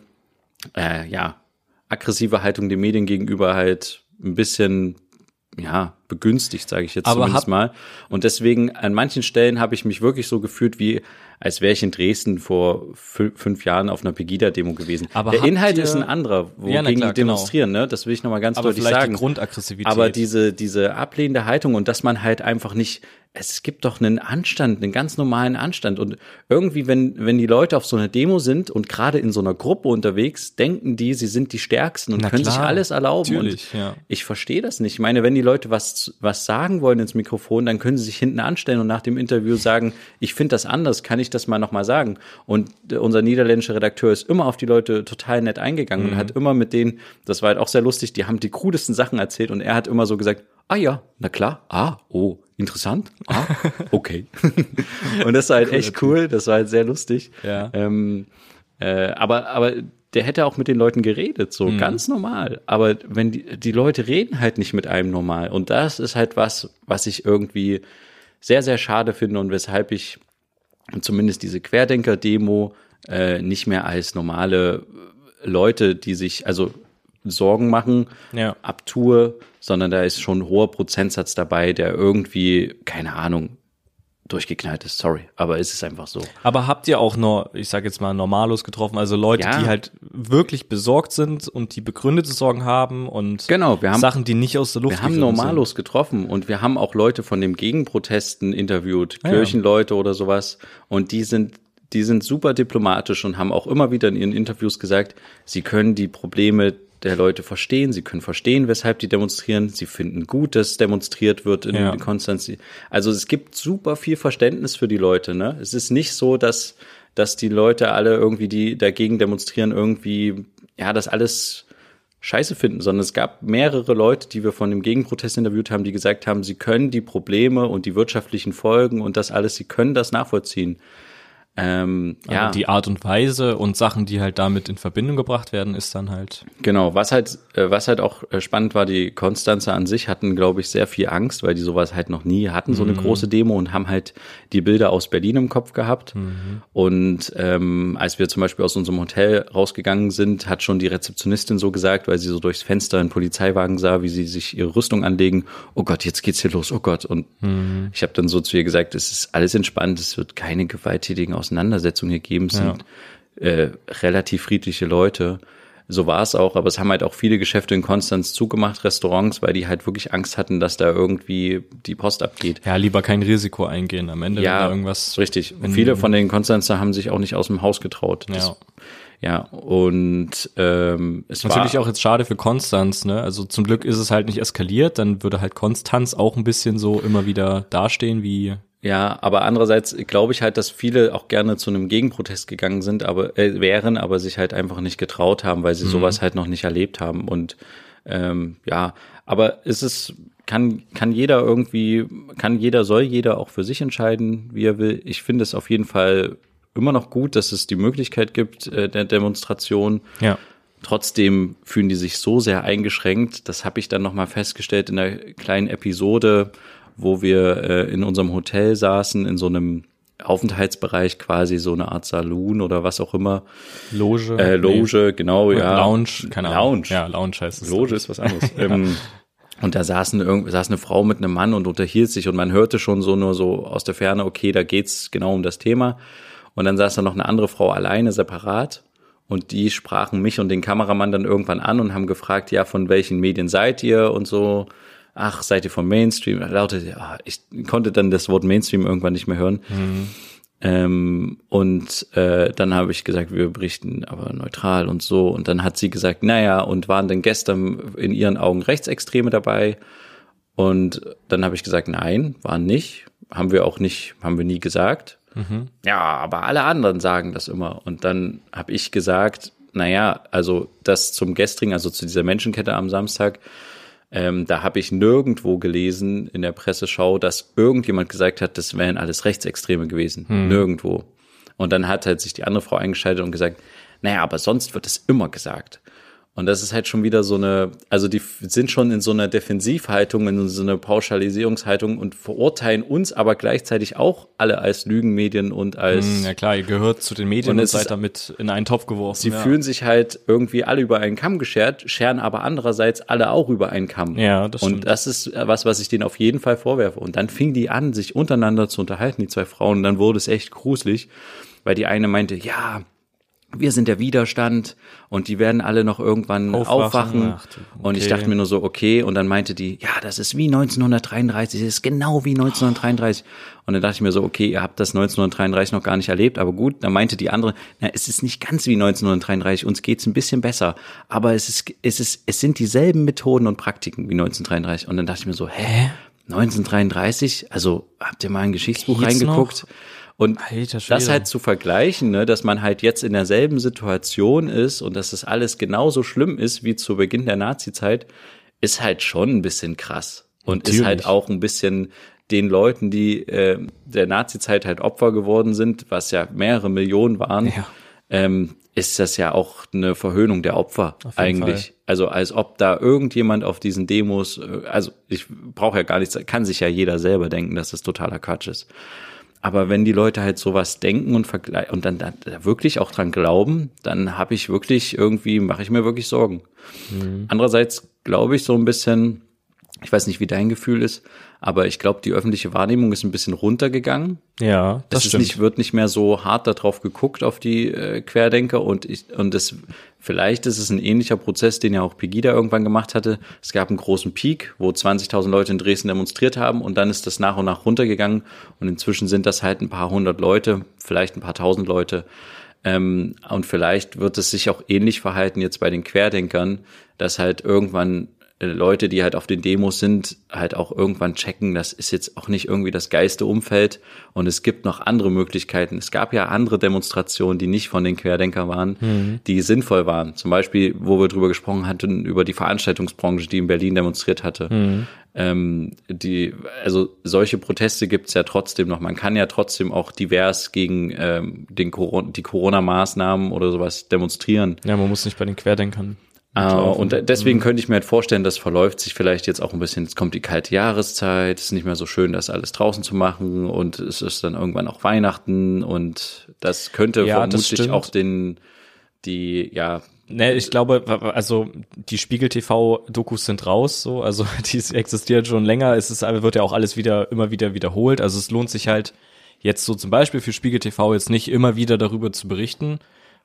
äh, ja, aggressive Haltung den Medien gegenüber halt ein bisschen ja, begünstigt, sage ich jetzt Aber zumindest mal. Und deswegen an manchen Stellen habe ich mich wirklich so gefühlt, wie als wäre ich in Dresden vor fünf Jahren auf einer Pegida-Demo gewesen. Aber Der Inhalt ist ein anderer, wogegen ja, klar, die genau. demonstrieren, genau. ne? Das will ich nochmal ganz Aber deutlich sagen. Die Grundaggressivität. Aber diese, diese ablehnende Haltung und dass man halt einfach nicht es gibt doch einen Anstand, einen ganz normalen Anstand. Und irgendwie, wenn, wenn die Leute auf so einer Demo sind und gerade in so einer Gruppe unterwegs, denken die, sie sind die Stärksten und Na können klar, sich alles erlauben. Natürlich, und ja. ich verstehe das nicht. Ich meine, wenn die Leute was, was sagen wollen ins Mikrofon, dann können sie sich hinten anstellen und nach dem Interview sagen, ich finde das anders, kann ich das mal nochmal sagen? Und unser niederländischer Redakteur ist immer auf die Leute total nett eingegangen mhm. und hat immer mit denen, das war halt auch sehr lustig, die haben die krudesten Sachen erzählt und er hat immer so gesagt, ah ja, na klar, ah, oh, interessant, ah, okay. und das war halt echt cool, das war halt sehr lustig. Ja. Ähm, äh, aber, aber der hätte auch mit den Leuten geredet, so mhm. ganz normal. Aber wenn die, die Leute reden halt nicht mit einem normal. Und das ist halt was, was ich irgendwie sehr, sehr schade finde und weshalb ich zumindest diese Querdenker-Demo äh, nicht mehr als normale Leute, die sich, also Sorgen machen, ja. abtue, sondern da ist schon ein hoher Prozentsatz dabei, der irgendwie, keine Ahnung, durchgeknallt ist, sorry, aber es ist einfach so. Aber habt ihr auch nur, ich sage jetzt mal, Normalos getroffen, also Leute, ja. die halt wirklich besorgt sind und die begründete Sorgen haben und genau, wir haben, Sachen, die nicht aus der Luft Wir haben Normalos sind. getroffen und wir haben auch Leute von dem Gegenprotesten interviewt, ah, Kirchenleute ja. oder sowas und die sind die sind super diplomatisch und haben auch immer wieder in ihren Interviews gesagt, sie können die Probleme der Leute verstehen. Sie können verstehen, weshalb die demonstrieren. Sie finden gut, dass demonstriert wird in ja. Konstanz. Also es gibt super viel Verständnis für die Leute. Ne? Es ist nicht so, dass dass die Leute alle irgendwie, die dagegen demonstrieren, irgendwie ja das alles scheiße finden, sondern es gab mehrere Leute, die wir von dem Gegenprotest interviewt haben, die gesagt haben, sie können die Probleme und die wirtschaftlichen Folgen und das alles, sie können das nachvollziehen. Ähm, ja. Die Art und Weise und Sachen, die halt damit in Verbindung gebracht werden, ist dann halt. Genau, was halt, äh, was halt auch äh, spannend war, die Konstanzer an sich hatten, glaube ich, sehr viel Angst, weil die sowas halt noch nie hatten, so eine mhm. große Demo und haben halt die Bilder aus Berlin im Kopf gehabt. Mhm. Und ähm, als wir zum Beispiel aus unserem Hotel rausgegangen sind, hat schon die Rezeptionistin so gesagt, weil sie so durchs Fenster einen Polizeiwagen sah, wie sie sich ihre Rüstung anlegen, oh Gott, jetzt geht's hier los, oh Gott. Und mhm. ich habe dann so zu ihr gesagt, es ist alles entspannt, es wird keine gewalttätigen Auseinandersetzungen gegeben. Sind ja. äh, relativ friedliche Leute. So war es auch, aber es haben halt auch viele Geschäfte in Konstanz zugemacht, Restaurants, weil die halt wirklich Angst hatten, dass da irgendwie die Post abgeht. Ja, lieber kein Risiko eingehen am Ende. Ja, irgendwas. Richtig. Viele von den Konstanzer haben sich auch nicht aus dem Haus getraut. Das, ja. Ja, und ähm, es Natürlich war auch jetzt schade für Konstanz, ne? Also zum Glück ist es halt nicht eskaliert, dann würde halt Konstanz auch ein bisschen so immer wieder dastehen wie ja, aber andererseits glaube ich halt, dass viele auch gerne zu einem Gegenprotest gegangen sind, aber äh, wären, aber sich halt einfach nicht getraut haben, weil sie mhm. sowas halt noch nicht erlebt haben. Und ähm, ja, aber es ist kann kann jeder irgendwie kann jeder soll jeder auch für sich entscheiden, wie er will. Ich finde es auf jeden Fall immer noch gut, dass es die Möglichkeit gibt äh, der Demonstration. Ja. Trotzdem fühlen die sich so sehr eingeschränkt. Das habe ich dann noch mal festgestellt in der kleinen Episode wo wir äh, in unserem Hotel saßen, in so einem Aufenthaltsbereich quasi so eine Art Saloon oder was auch immer. Loge. Äh, Loge, nee. genau, ja. Lounge, keine Ahnung. Lounge. Ja, Lounge heißt es. Loge ist was anderes. ähm, und da saßen saß eine Frau mit einem Mann und unterhielt sich und man hörte schon so nur so aus der Ferne, okay, da geht's genau um das Thema. Und dann saß da noch eine andere Frau alleine, separat. Und die sprachen mich und den Kameramann dann irgendwann an und haben gefragt, ja, von welchen Medien seid ihr und so ach, seid ihr vom Mainstream? Lautet, ja, ich konnte dann das Wort Mainstream irgendwann nicht mehr hören. Mhm. Ähm, und äh, dann habe ich gesagt, wir berichten aber neutral und so. Und dann hat sie gesagt, naja, und waren denn gestern in ihren Augen Rechtsextreme dabei? Und dann habe ich gesagt, nein, waren nicht. Haben wir auch nicht, haben wir nie gesagt. Mhm. Ja, aber alle anderen sagen das immer. Und dann habe ich gesagt, naja, also das zum gestrigen, also zu dieser Menschenkette am Samstag, ähm, da habe ich nirgendwo gelesen in der Presseschau, dass irgendjemand gesagt hat, das wären alles Rechtsextreme gewesen. Hm. Nirgendwo. Und dann hat halt sich die andere Frau eingeschaltet und gesagt, naja, aber sonst wird es immer gesagt. Und das ist halt schon wieder so eine, also die sind schon in so einer Defensivhaltung, in so einer Pauschalisierungshaltung und verurteilen uns aber gleichzeitig auch alle als Lügenmedien und als. Hm, ja klar, ihr gehört zu den Medien und, und seid damit in einen Topf geworfen. Sie ja. fühlen sich halt irgendwie alle über einen Kamm geschert, scheren aber andererseits alle auch über einen Kamm. Ja, das stimmt. Und das ist was, was ich denen auf jeden Fall vorwerfe. Und dann fing die an, sich untereinander zu unterhalten, die zwei Frauen, und dann wurde es echt gruselig, weil die eine meinte, ja, wir sind der Widerstand und die werden alle noch irgendwann aufwachen. aufwachen. Ach, okay. Und ich dachte mir nur so, okay. Und dann meinte die, ja, das ist wie 1933, das ist genau wie 1933. Und dann dachte ich mir so, okay, ihr habt das 1933 noch gar nicht erlebt, aber gut. Dann meinte die andere, na, es ist nicht ganz wie 1933, uns geht's ein bisschen besser. Aber es ist, es ist, es sind dieselben Methoden und Praktiken wie 1933. Und dann dachte ich mir so, hä? 1933? Also habt ihr mal ein Geschichtsbuch Geht's reingeguckt? Noch? Und das halt zu vergleichen, ne, dass man halt jetzt in derselben Situation ist und dass das alles genauso schlimm ist wie zu Beginn der Nazi-Zeit, ist halt schon ein bisschen krass. Und Natürlich. ist halt auch ein bisschen den Leuten, die äh, der Nazi-Zeit halt Opfer geworden sind, was ja mehrere Millionen waren, ja. ähm, ist das ja auch eine Verhöhnung der Opfer eigentlich. Fall. Also als ob da irgendjemand auf diesen Demos, äh, also ich brauche ja gar nichts, kann sich ja jeder selber denken, dass das totaler Quatsch ist. Aber wenn die Leute halt sowas denken und vergleichen und dann da, da wirklich auch dran glauben, dann habe ich wirklich irgendwie, mache ich mir wirklich Sorgen. Mhm. Andererseits glaube ich so ein bisschen, ich weiß nicht, wie dein Gefühl ist, aber ich glaube, die öffentliche Wahrnehmung ist ein bisschen runtergegangen. Ja, das es stimmt. Nicht, wird nicht mehr so hart darauf geguckt auf die äh, Querdenker und ich, und das vielleicht ist es ein ähnlicher Prozess, den ja auch Pegida irgendwann gemacht hatte. Es gab einen großen Peak, wo 20.000 Leute in Dresden demonstriert haben und dann ist das nach und nach runtergegangen und inzwischen sind das halt ein paar hundert Leute, vielleicht ein paar tausend Leute. Ähm, und vielleicht wird es sich auch ähnlich verhalten jetzt bei den Querdenkern, dass halt irgendwann Leute, die halt auf den Demos sind, halt auch irgendwann checken, das ist jetzt auch nicht irgendwie das geiste Umfeld und es gibt noch andere Möglichkeiten. Es gab ja andere Demonstrationen, die nicht von den Querdenkern waren, mhm. die sinnvoll waren. Zum Beispiel, wo wir drüber gesprochen hatten, über die Veranstaltungsbranche, die in Berlin demonstriert hatte. Mhm. Ähm, die, also solche Proteste gibt's ja trotzdem noch. Man kann ja trotzdem auch divers gegen ähm, den Corona, die Corona-Maßnahmen oder sowas demonstrieren. Ja, man muss nicht bei den Querdenkern und deswegen mhm. könnte ich mir halt vorstellen, das verläuft sich vielleicht jetzt auch ein bisschen, jetzt kommt die kalte Jahreszeit, es ist nicht mehr so schön, das alles draußen zu machen. Und es ist dann irgendwann auch Weihnachten. Und das könnte ja, vermutlich das auch den, die, ja. Ne, ich glaube, also die Spiegel TV Dokus sind raus, so, also die existieren schon länger, es ist, wird ja auch alles wieder, immer wieder wiederholt, also es lohnt sich halt jetzt so zum Beispiel für Spiegel TV jetzt nicht immer wieder darüber zu berichten,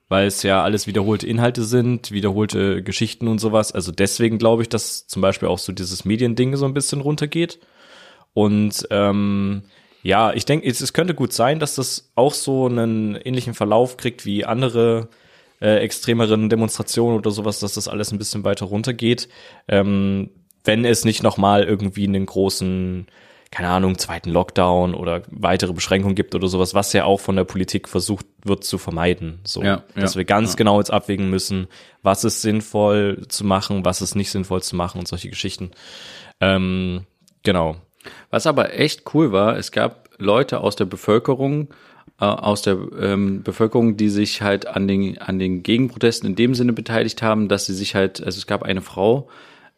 weil es ja alles wiederholte Inhalte sind, wiederholte Geschichten und sowas. Also deswegen glaube ich, dass zum Beispiel auch so dieses Mediending so ein bisschen runtergeht. Und ähm, ja, ich denke, es, es könnte gut sein, dass das auch so einen ähnlichen Verlauf kriegt wie andere äh, extremeren Demonstrationen oder sowas, dass das alles ein bisschen weiter runtergeht. Ähm, wenn es nicht nochmal irgendwie einen großen keine Ahnung, zweiten Lockdown oder weitere Beschränkungen gibt oder sowas, was ja auch von der Politik versucht wird zu vermeiden. So, ja, dass ja, wir ganz ja. genau jetzt abwägen müssen, was ist sinnvoll zu machen, was ist nicht sinnvoll zu machen und solche Geschichten. Ähm, genau. Was aber echt cool war, es gab Leute aus der Bevölkerung, äh, aus der ähm, Bevölkerung, die sich halt an den, an den Gegenprotesten in dem Sinne beteiligt haben, dass sie sich halt, also es gab eine Frau,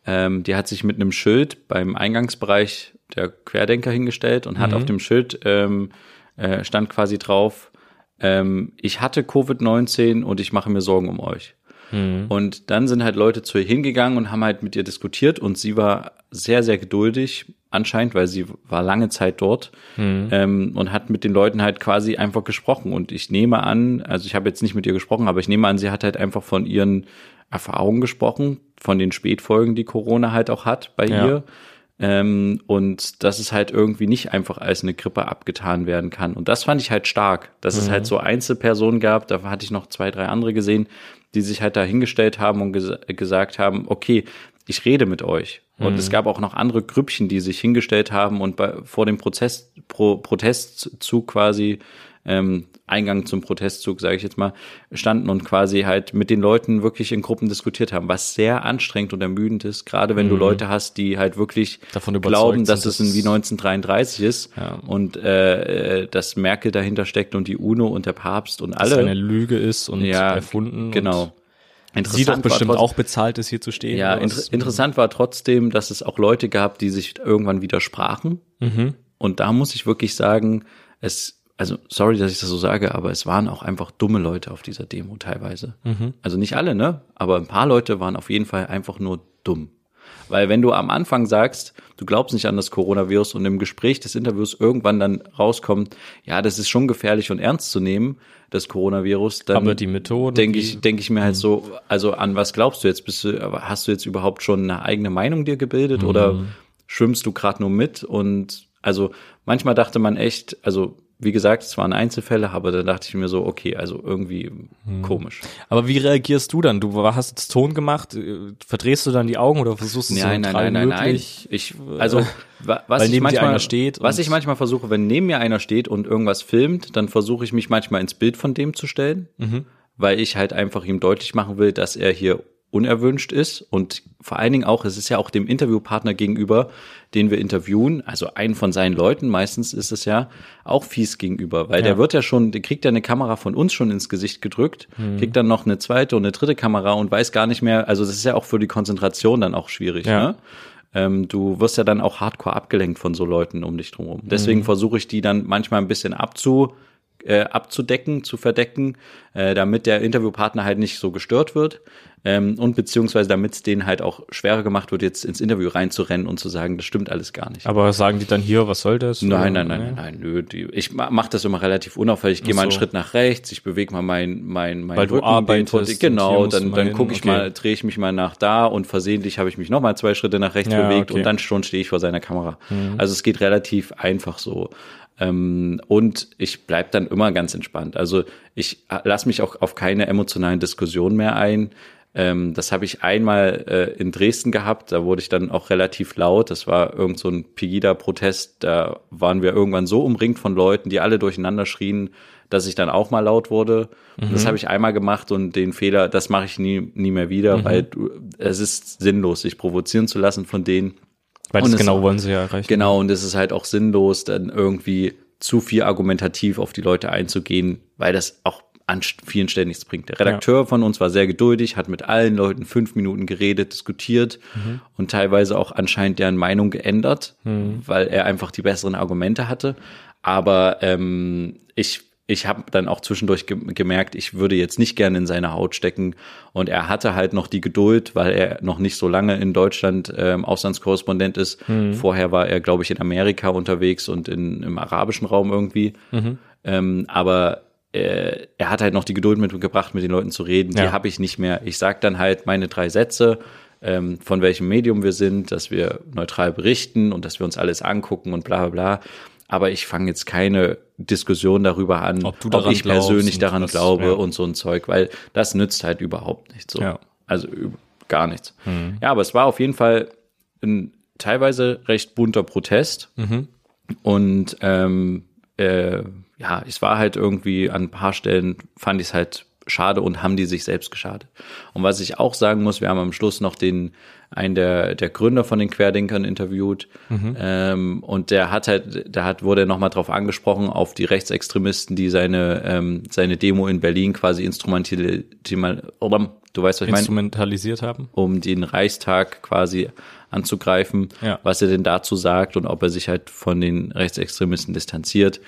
ähm, die hat sich mit einem Schild beim Eingangsbereich der Querdenker hingestellt und hat mhm. auf dem Schild ähm, äh, stand quasi drauf, ähm, ich hatte Covid-19 und ich mache mir Sorgen um euch. Mhm. Und dann sind halt Leute zu ihr hingegangen und haben halt mit ihr diskutiert und sie war sehr, sehr geduldig, anscheinend, weil sie war lange Zeit dort mhm. ähm, und hat mit den Leuten halt quasi einfach gesprochen. Und ich nehme an, also ich habe jetzt nicht mit ihr gesprochen, aber ich nehme an, sie hat halt einfach von ihren Erfahrungen gesprochen, von den Spätfolgen, die Corona halt auch hat bei ja. ihr Ähm, und dass es halt irgendwie nicht einfach als eine Grippe abgetan werden kann. Und das fand ich halt stark, dass mhm. es halt so Einzelpersonen gab, da hatte ich noch zwei, drei andere gesehen, die sich halt da hingestellt haben und ges gesagt haben, okay, ich rede mit euch. Und mhm. es gab auch noch andere Grüppchen, die sich hingestellt haben und bei, vor dem Prozess, Pro, Protestzug quasi ähm, Eingang zum Protestzug, sage ich jetzt mal, standen und quasi halt mit den Leuten wirklich in Gruppen diskutiert haben, was sehr anstrengend und ermüdend ist, gerade wenn mhm. du Leute hast, die halt wirklich Davon glauben, dass sind, es wie 1933 ist ja. und äh, äh, dass Merkel dahinter steckt und die UNO und der Papst und alle. Dass eine Lüge ist und ja, erfunden. Genau. Sie doch bestimmt auch bezahlt ist, hier zu stehen. Ja, inter interessant war trotzdem, dass es auch Leute gab, die sich irgendwann widersprachen. Mhm. Und da muss ich wirklich sagen, es also sorry, dass ich das so sage, aber es waren auch einfach dumme Leute auf dieser Demo teilweise. Mhm. Also nicht alle, ne? Aber ein paar Leute waren auf jeden Fall einfach nur dumm. Weil wenn du am Anfang sagst, du glaubst nicht an das Coronavirus und im Gespräch des Interviews irgendwann dann rauskommt, ja, das ist schon gefährlich und ernst zu nehmen, das Coronavirus, dann aber die Methoden, denke ich, denke ich mir halt mhm. so, also an was glaubst du jetzt? Bist du, hast du jetzt überhaupt schon eine eigene Meinung dir gebildet mhm. oder schwimmst du gerade nur mit? Und also manchmal dachte man echt, also wie gesagt, es waren Einzelfälle, aber da dachte ich mir so, okay, also irgendwie hm. komisch. Aber wie reagierst du dann? Du hast jetzt Ton gemacht, äh, verdrehst du dann die Augen oder versuchst du es nein, so nein, nein, nein, möglich? nein. Ich, also was ich manchmal, steht was ich manchmal versuche, wenn neben mir einer steht und irgendwas filmt, dann versuche ich mich manchmal ins Bild von dem zu stellen, mhm. weil ich halt einfach ihm deutlich machen will, dass er hier unerwünscht ist und vor allen Dingen auch, es ist ja auch dem Interviewpartner gegenüber, den wir interviewen, also einen von seinen Leuten, meistens ist es ja auch fies gegenüber, weil ja. der wird ja schon, der kriegt ja eine Kamera von uns schon ins Gesicht gedrückt, mhm. kriegt dann noch eine zweite und eine dritte Kamera und weiß gar nicht mehr, also das ist ja auch für die Konzentration dann auch schwierig, ja. ne? Ähm, du wirst ja dann auch hardcore abgelenkt von so Leuten um dich drumherum. Deswegen mhm. versuche ich die dann manchmal ein bisschen abzu, äh, abzudecken, zu verdecken, äh, damit der Interviewpartner halt nicht so gestört wird ähm, und beziehungsweise damit es denen halt auch schwerer gemacht wird, jetzt ins Interview reinzurennen und zu sagen, das stimmt alles gar nicht. Aber sagen die dann hier, was soll das? Nein, nein, nein, nein, nein, nö. Die, ich mache das immer relativ unauffällig. Ich gehe so. mal einen Schritt nach rechts, ich bewege mal mein mein mein Weil du arbeitest. Genau, dann dann gucke ich okay. mal, drehe ich mich mal nach da und versehentlich habe ich mich noch mal zwei Schritte nach rechts ja, bewegt okay. und dann schon stehe ich vor seiner Kamera. Mhm. Also es geht relativ einfach so. Ähm, und ich bleib dann immer ganz entspannt. Also ich lasse mich auch auf keine emotionalen Diskussionen mehr ein. Ähm, das habe ich einmal äh, in Dresden gehabt, da wurde ich dann auch relativ laut. Das war irgend so ein Pegida-Protest. Da waren wir irgendwann so umringt von Leuten, die alle durcheinander schrien, dass ich dann auch mal laut wurde. Mhm. Das habe ich einmal gemacht und den Fehler, das mache ich nie, nie mehr wieder, mhm. weil es ist sinnlos, sich provozieren zu lassen von denen. Weil das genau wollen sie ja erreichen. Genau, und es ist halt auch sinnlos, dann irgendwie zu viel argumentativ auf die Leute einzugehen, weil das auch an vielen Stellen nichts bringt. Der Redakteur ja. von uns war sehr geduldig, hat mit allen Leuten fünf Minuten geredet, diskutiert mhm. und teilweise auch anscheinend deren Meinung geändert, mhm. weil er einfach die besseren Argumente hatte. Aber ähm, ich ich habe dann auch zwischendurch ge gemerkt, ich würde jetzt nicht gerne in seine Haut stecken. Und er hatte halt noch die Geduld, weil er noch nicht so lange in Deutschland ähm, Auslandskorrespondent ist. Mhm. Vorher war er, glaube ich, in Amerika unterwegs und in, im arabischen Raum irgendwie. Mhm. Ähm, aber äh, er hat halt noch die Geduld mitgebracht, mit den Leuten zu reden. Die ja. habe ich nicht mehr. Ich sage dann halt meine drei Sätze, ähm, von welchem Medium wir sind, dass wir neutral berichten und dass wir uns alles angucken und bla bla bla aber ich fange jetzt keine Diskussion darüber an, ob, ob ich persönlich daran was, glaube ja. und so ein Zeug, weil das nützt halt überhaupt nichts so. Ja. Also gar nichts. Mhm. Ja, aber es war auf jeden Fall ein teilweise recht bunter Protest. Mhm. Und ähm, äh, ja, es war halt irgendwie an ein paar Stellen fand ich es halt schade und haben die sich selbst geschadet. Und was ich auch sagen muss, wir haben am Schluss noch den einen der, der Gründer von den Querdenkern interviewt. Mhm. Ähm, und der hat halt, da hat, wurde nochmal drauf angesprochen, auf die Rechtsextremisten, die seine, ähm, seine Demo in Berlin quasi instrumental, du weißt, was ich meine? Instrumentalisiert haben. Um den Reichstag quasi anzugreifen, ja. was er denn dazu sagt und ob er sich halt von den Rechtsextremisten distanziert.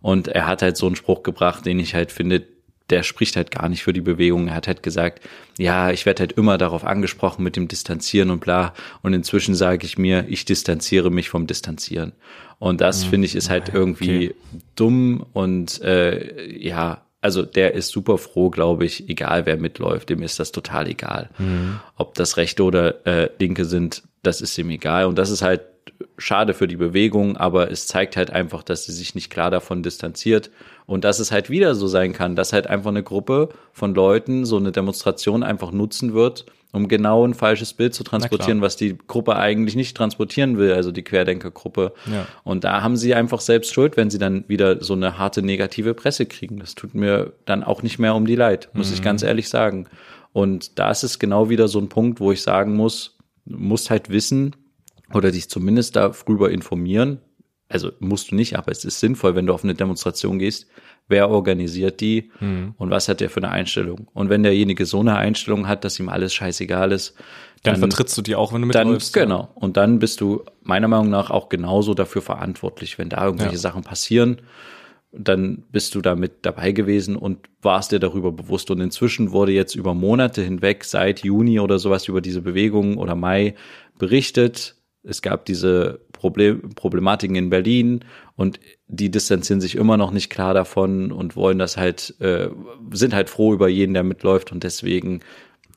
Und er hat halt so einen Spruch gebracht, den ich halt finde, der spricht halt gar nicht für die Bewegung. Er hat halt gesagt, ja, ich werde halt immer darauf angesprochen mit dem Distanzieren und bla. Und inzwischen sage ich mir, ich distanziere mich vom Distanzieren. Und das mhm. finde ich ist halt irgendwie okay. dumm und äh, ja, also der ist super froh, glaube ich, egal wer mitläuft, dem ist das total egal. Mhm. Ob das Rechte oder äh, Linke sind, das ist ihm egal. Und das ist halt schade für die Bewegung, aber es zeigt halt einfach, dass sie sich nicht klar davon distanziert und dass es halt wieder so sein kann, dass halt einfach eine Gruppe von Leuten so eine Demonstration einfach nutzen wird, um genau ein falsches Bild zu transportieren, was die Gruppe eigentlich nicht transportieren will, also die Querdenkergruppe. Ja. Und da haben sie einfach selbst Schuld, wenn sie dann wieder so eine harte negative Presse kriegen. Das tut mir dann auch nicht mehr um die Leid, muss ich ganz ehrlich sagen. Und da ist es genau wieder so ein Punkt, wo ich sagen muss, du musst halt wissen oder dich zumindest darüber informieren. Also musst du nicht, aber es ist sinnvoll, wenn du auf eine Demonstration gehst, wer organisiert die und was hat der für eine Einstellung. Und wenn derjenige so eine Einstellung hat, dass ihm alles scheißegal ist, Dann, vertrittst du die auch, wenn du dann, mitläufst. genau. Und dann bist du meiner Meinung nach auch genauso dafür verantwortlich, wenn da irgendwelche Ja. Sachen passieren. Dann bist du damit dabei gewesen und warst dir darüber bewusst. Und inzwischen wurde jetzt über Monate hinweg, seit Juni oder sowas, über diese Bewegung oder Mai berichtet. Es gab diese Problem, Problematiken in Berlin und die distanzieren sich immer noch nicht klar davon und wollen das halt, äh, sind halt froh über jeden, der mitläuft und deswegen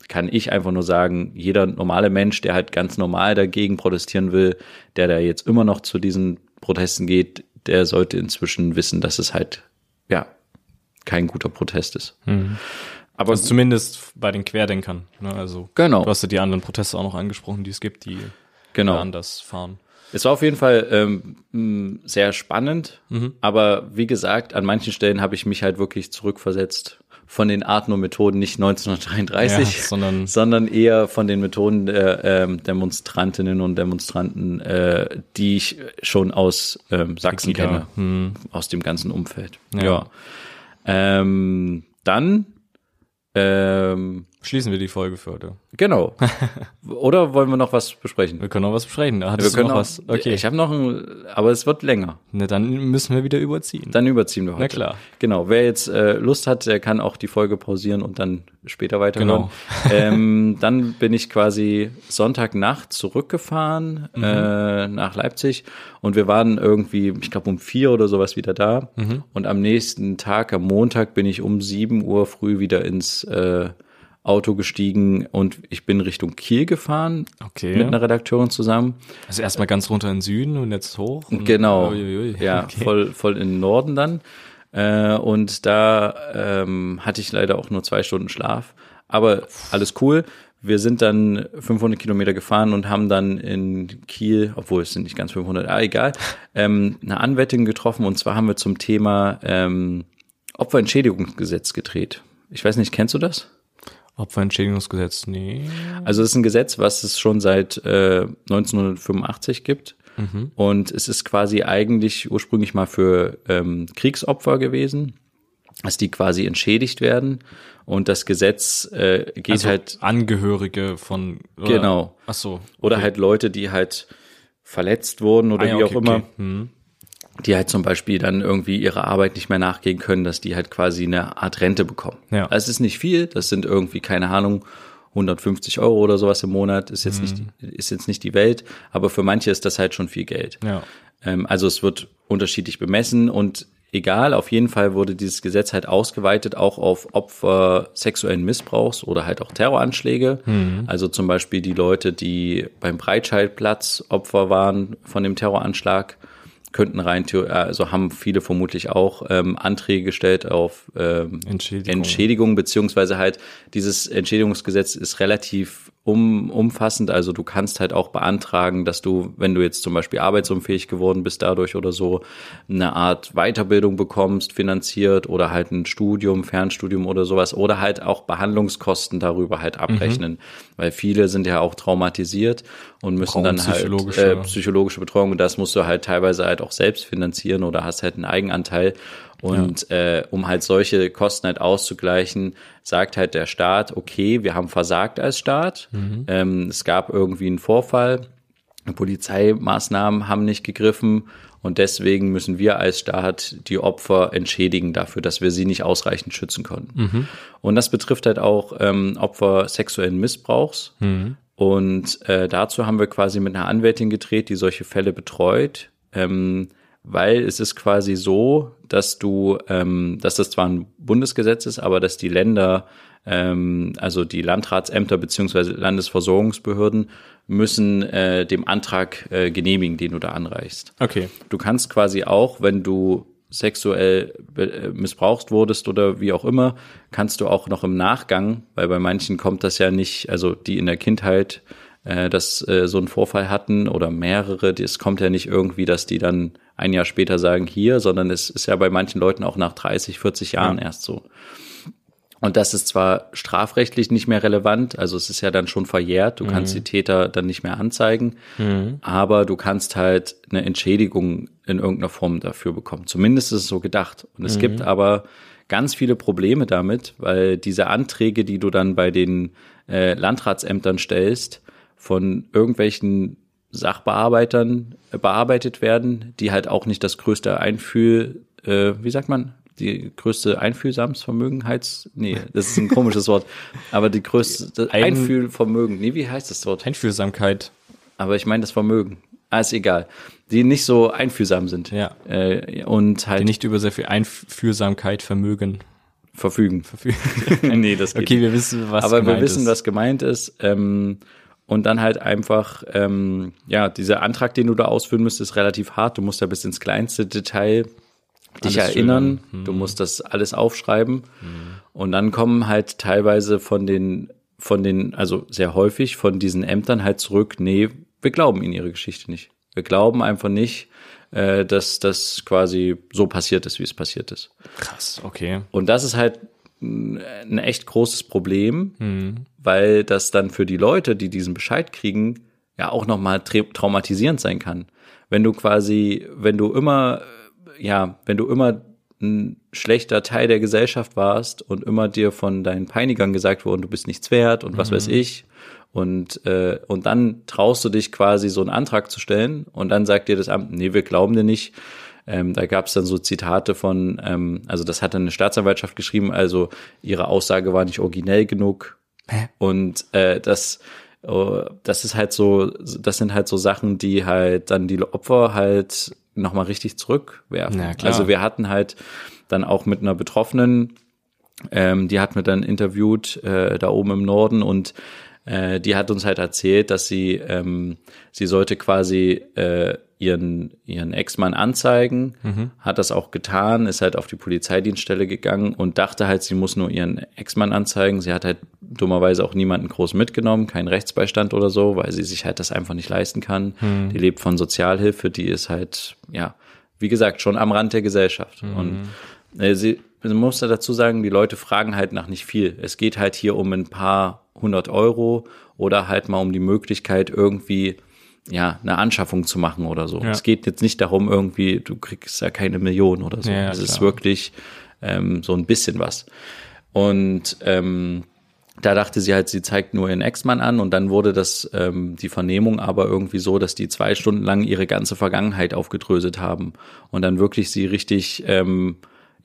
kann ich einfach nur sagen, jeder normale Mensch, der halt ganz normal dagegen protestieren will, der da jetzt immer noch zu diesen Protesten geht, der sollte inzwischen wissen, dass es halt, ja, kein guter Protest ist. Aber Also zumindest bei den Querdenkern. Ne? Also Genau. du hast ja die anderen Proteste auch noch angesprochen, die es gibt, die genau. da anders fahren. Es war auf jeden Fall ähm, mh, sehr spannend, aber wie gesagt, an manchen Stellen habe ich mich halt wirklich zurückversetzt von den Arten und Methoden nicht 1933, Ja, sondern- sondern eher von den Methoden der ähm, Demonstrantinnen und Demonstranten, äh, die ich schon aus ähm, Sachsen Pegida. kenne, aus dem ganzen Umfeld. Ja. Ja. Ähm, dann ähm, Schließen wir die Folge für heute. genau. Oder wollen wir noch was besprechen? Wir können noch was besprechen. Wir hattest du können noch auch, was. Okay. Ich habe noch ein, aber es wird länger. Ne, dann müssen wir wieder überziehen. Dann überziehen wir heute. Na klar. Genau. Wer jetzt äh, Lust hat, der kann auch die Folge pausieren und dann später weiterhören. Genau. ähm, dann bin ich quasi Sonntagnacht zurückgefahren Mhm. äh, nach Leipzig und wir waren irgendwie, ich glaube um vier oder sowas wieder da. Mhm. Und am nächsten Tag, am Montag, bin ich um sieben Uhr früh wieder ins äh, Auto gestiegen und ich bin Richtung Kiel gefahren Okay. mit einer Redakteurin zusammen. Also erstmal ganz runter in den Süden und jetzt hoch. Und Genau. Uiuiui. Ja, Okay. voll, voll in den Norden dann. Äh, und da ähm, hatte ich leider auch nur zwei Stunden Schlaf. Aber alles cool. Wir sind dann 500 Kilometer gefahren und haben dann in Kiel, obwohl es sind nicht ganz 500, ah, egal, ähm, eine Anwältin getroffen. Und zwar haben wir zum Thema ähm, Opferentschädigungsgesetz gedreht. Ich weiß nicht, kennst du das? Opferentschädigungsgesetz, nee. Also es ist ein Gesetz, was es schon seit äh, 1985 gibt. Und es ist quasi eigentlich ursprünglich mal für ähm, Kriegsopfer gewesen, dass die quasi entschädigt werden. Und das Gesetz äh, geht Also halt, Angehörige von. Oder, Genau. Ach so. oder halt Leute, die halt verletzt wurden oder Ah, ja, wie okay, auch immer, okay. Die halt zum Beispiel dann irgendwie ihrer Arbeit nicht mehr nachgehen können, dass die halt quasi eine Art Rente bekommen. Ja. Also es ist nicht viel, das sind irgendwie, keine Ahnung, 150 Euro oder sowas im Monat, ist jetzt, nicht, ist jetzt nicht die Welt, aber für manche ist das halt schon viel Geld. Ja. Ähm, also es wird unterschiedlich bemessen und egal, auf jeden Fall wurde dieses Gesetz halt ausgeweitet auch auf Opfer sexuellen Missbrauchs oder halt auch Terroranschläge. Also zum Beispiel die Leute, die beim Breitscheidplatz Opfer waren von dem Terroranschlag, könnten rein, theo- also haben viele vermutlich auch ähm, Anträge gestellt auf ähm, Entschädigung. Entschädigung, beziehungsweise halt dieses Entschädigungsgesetz ist relativ um, umfassend. Also du kannst halt auch beantragen, dass du, wenn du jetzt zum Beispiel arbeitsunfähig geworden bist dadurch oder so, eine Art Weiterbildung bekommst, finanziert oder halt ein Studium, Fernstudium oder sowas oder halt auch Behandlungskosten darüber halt abrechnen. Weil viele sind ja auch traumatisiert und müssen Brauchen dann halt psychologische- äh, psychologische Betreuung und das musst du halt teilweise halt auch selbst finanzieren oder hast halt einen Eigenanteil. Und äh, um halt solche Kosten halt auszugleichen, sagt halt der Staat, okay, wir haben versagt als Staat. Ähm, es gab irgendwie einen Vorfall, Polizeimaßnahmen haben nicht gegriffen. Und deswegen müssen wir als Staat die Opfer entschädigen dafür, dass wir sie nicht ausreichend schützen konnten. Und das betrifft halt auch ähm, Opfer sexuellen Missbrauchs. Und äh, dazu haben wir quasi mit einer Anwältin gedreht, die solche Fälle betreut, ähm, weil es ist quasi so, dass du, ähm, dass das zwar ein Bundesgesetz ist, aber dass die Länder ähm, also die Landratsämter beziehungsweise Landesversorgungsbehörden müssen äh, dem Antrag äh, genehmigen, den du da anreichst. Okay. Du kannst quasi auch, wenn du sexuell äh, missbraucht wurdest oder wie auch immer, kannst du auch noch im Nachgang, weil bei manchen kommt das ja nicht, also die in der Kindheit äh, dass äh, so einen Vorfall hatten oder mehrere, es kommt ja nicht irgendwie, dass die dann ein Jahr später sagen hier, sondern es ist ja bei manchen Leuten auch nach 30, 40 Jahren ja. erst so. Und das ist zwar strafrechtlich nicht mehr relevant, also es ist ja dann schon verjährt, du mhm. kannst die Täter dann nicht mehr anzeigen, mhm. aber du kannst halt eine Entschädigung in irgendeiner Form dafür bekommen. Zumindest ist es so gedacht. Und es mhm. gibt aber ganz viele Probleme damit, weil diese Anträge, die du dann bei den äh, Landratsämtern stellst, von irgendwelchen Sachbearbeitern äh, bearbeitet werden, die halt auch nicht das größte Einfühl, äh, wie sagt man, die größte Einfühlsamsvermögenheits, nee, das ist ein komisches Wort, aber die größte Ein Einfühlvermögen, nee, wie heißt das Wort? Einfühlsamkeit. Aber ich meine das Vermögen. Ah, ist egal. Die nicht so einfühlsam sind. Ja. Äh, und halt. Die nicht über sehr viel Einfühlsamkeit vermögen. Verfügen. Verfügen. nee, das geht Okay, wir wissen, was Aber wir wissen, ist. was gemeint ist. Ähm, und dann halt einfach, ähm, ja, dieser Antrag, den du da ausführen müsstest, ist relativ hart. Du musst da bis ins kleinste Detail dich alles erinnern. Hm. Du musst das alles aufschreiben. Hm. Und dann kommen halt teilweise von den, von den, also sehr häufig von diesen Ämtern halt zurück, nee, wir glauben ihnen ihre Geschichte nicht. Wir glauben einfach nicht, äh, dass das quasi so passiert ist, wie es passiert ist. Krass, okay. Und das ist halt ein echt großes Problem, mhm. weil das dann für die Leute, die diesen Bescheid kriegen, ja auch nochmal tra traumatisierend sein kann. Wenn du quasi, wenn du immer, ja, wenn du immer ein schlechter Teil der Gesellschaft warst und immer dir von deinen Peinigern gesagt wurde, du bist nichts wert und was mhm. weiß ich. Und, äh, und dann traust du dich quasi so einen Antrag zu stellen und dann sagt dir das Amt, nee, wir glauben dir nicht ähm, da gab es dann so Zitate von, ähm, also das hat dann eine Staatsanwaltschaft geschrieben, also ihre Aussage war nicht originell genug. Hä? Und äh, das, oh, das ist halt so, das sind halt so Sachen, die halt dann die Opfer halt nochmal richtig zurückwerfen. Ja, klar. Also wir hatten halt dann auch mit einer Betroffenen, ähm, die hat mir dann interviewt äh, da oben im Norden und äh, die hat uns halt erzählt, dass sie, ähm, sie sollte quasi äh, ihren, ihren Ex-Mann anzeigen, mhm. hat das auch getan, ist halt auf die Polizeidienststelle gegangen und dachte halt, sie muss nur ihren Ex-Mann anzeigen. Sie hat halt dummerweise auch niemanden groß mitgenommen, keinen Rechtsbeistand oder so, weil sie sich halt das einfach nicht leisten kann. Mhm. Die lebt von Sozialhilfe, die ist halt, ja, wie gesagt, schon am Rand der Gesellschaft. Mhm. Und äh, sie, man muss da dazu sagen, die Leute fragen halt nach nicht viel. Es geht halt hier um ein paar hundert Euro oder halt mal um die Möglichkeit, irgendwie ja, eine Anschaffung zu machen oder so. Ja. Es geht jetzt nicht darum, irgendwie, du kriegst ja keine Million oder so. Ja, es ist wirklich ähm, so ein bisschen was. Und ähm, da dachte sie halt, sie zeigt nur ihren Ex-Mann an und dann wurde das ähm, die Vernehmung aber irgendwie so, dass die zwei Stunden lang ihre ganze Vergangenheit aufgedröselt haben und dann wirklich sie richtig ähm,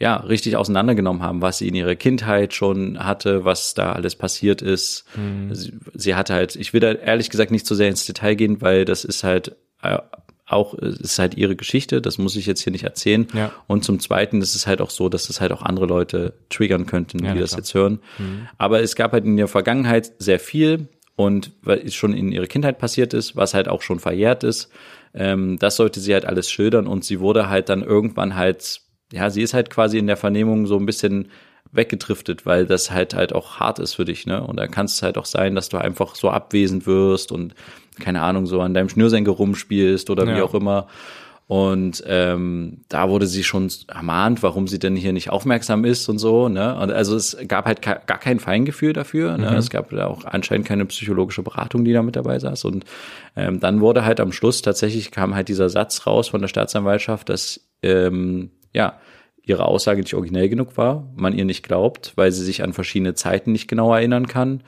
ja, richtig auseinandergenommen haben, was sie in ihrer Kindheit schon hatte, was da alles passiert ist. Mhm. Sie, sie, hatte halt, ich will da ehrlich gesagt nicht so sehr ins Detail gehen, weil das ist halt äh, auch, ist halt ihre Geschichte, das muss ich jetzt hier nicht erzählen. Ja. Und zum Zweiten ist es halt auch so, dass es halt auch andere Leute triggern könnten, ja, die das klar. jetzt hören. Mhm. Aber es gab halt in der Vergangenheit sehr viel und es schon in ihrer Kindheit passiert ist, was halt auch schon verjährt ist. Ähm, das sollte sie halt alles schildern und sie wurde halt dann irgendwann halt ja, sie ist halt quasi in der Vernehmung so ein bisschen weggedriftet, weil das halt halt auch hart ist für dich, ne? Und da kann es halt auch sein, dass du einfach so abwesend wirst und keine Ahnung, so an deinem Schnürsenkel rumspielst oder ja. wie auch immer. Und ähm, da wurde sie schon ermahnt, warum sie denn hier nicht aufmerksam ist und so. Ne? Und also es gab halt gar kein Feingefühl dafür. Ne? Mhm. Es gab da auch anscheinend keine psychologische Beratung, die da mit dabei saß. Und ähm, dann wurde halt am Schluss tatsächlich kam halt dieser Satz raus von der Staatsanwaltschaft, dass ähm, ja, ihre Aussage nicht originell genug war, man ihr nicht glaubt, weil sie sich an verschiedene Zeiten nicht genau erinnern kann.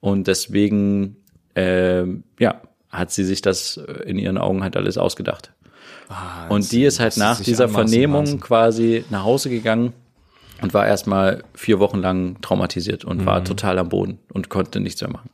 Und deswegen, äh, ja, hat sie sich das in ihren Augen halt alles ausgedacht. Ah, und die ist halt nach dieser Vernehmung quasi nach Hause gegangen und war erstmal vier Wochen lang traumatisiert und mhm. war total am Boden und konnte nichts mehr machen.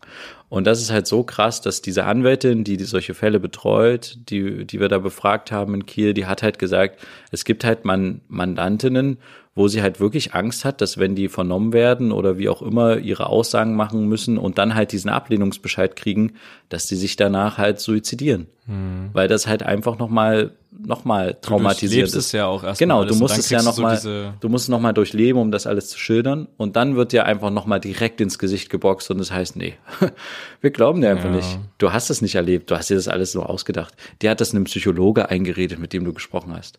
Und das ist halt so krass, dass diese Anwältin, die, die solche Fälle betreut, die, die wir da befragt haben in Kiel, die hat halt gesagt, es gibt halt Man Mandantinnen, wo sie halt wirklich Angst hat, dass wenn die vernommen werden oder wie auch immer ihre Aussagen machen müssen und dann halt diesen Ablehnungsbescheid kriegen, dass die sich danach halt suizidieren. Hm. Weil das halt einfach nochmal noch mal traumatisiert du ist. Es ja auch erst genau, du musst es ja nochmal, so du musst es nochmal durchleben, um das alles zu schildern. Und dann wird dir einfach nochmal direkt ins Gesicht geboxt und es das heißt, nee, wir glauben dir einfach ja. nicht. Du hast es nicht erlebt, du hast dir das alles so ausgedacht. Dir hat das einem Psychologe eingeredet, mit dem du gesprochen hast.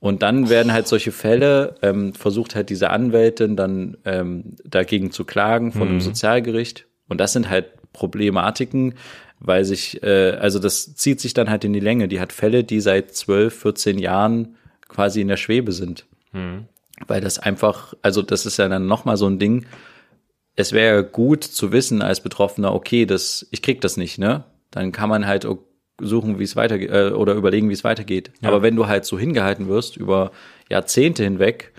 Und dann werden halt solche Fälle, ähm, versucht halt diese Anwältin dann ähm, dagegen zu klagen von mhm. einem Sozialgericht. Und das sind halt Problematiken, weil sich, äh, also das zieht sich dann halt in die Länge. Die hat Fälle, die seit 12, 14 Jahren quasi in der Schwebe sind. Mhm. Weil das einfach, also das ist ja dann nochmal so ein Ding. Es wäre gut zu wissen als Betroffener, okay, das, ich krieg das nicht, ne? Dann kann man halt suchen, wie es weitergeht, äh, oder überlegen, wie es weitergeht. Ja. Aber wenn du halt so hingehalten wirst über Jahrzehnte hinweg,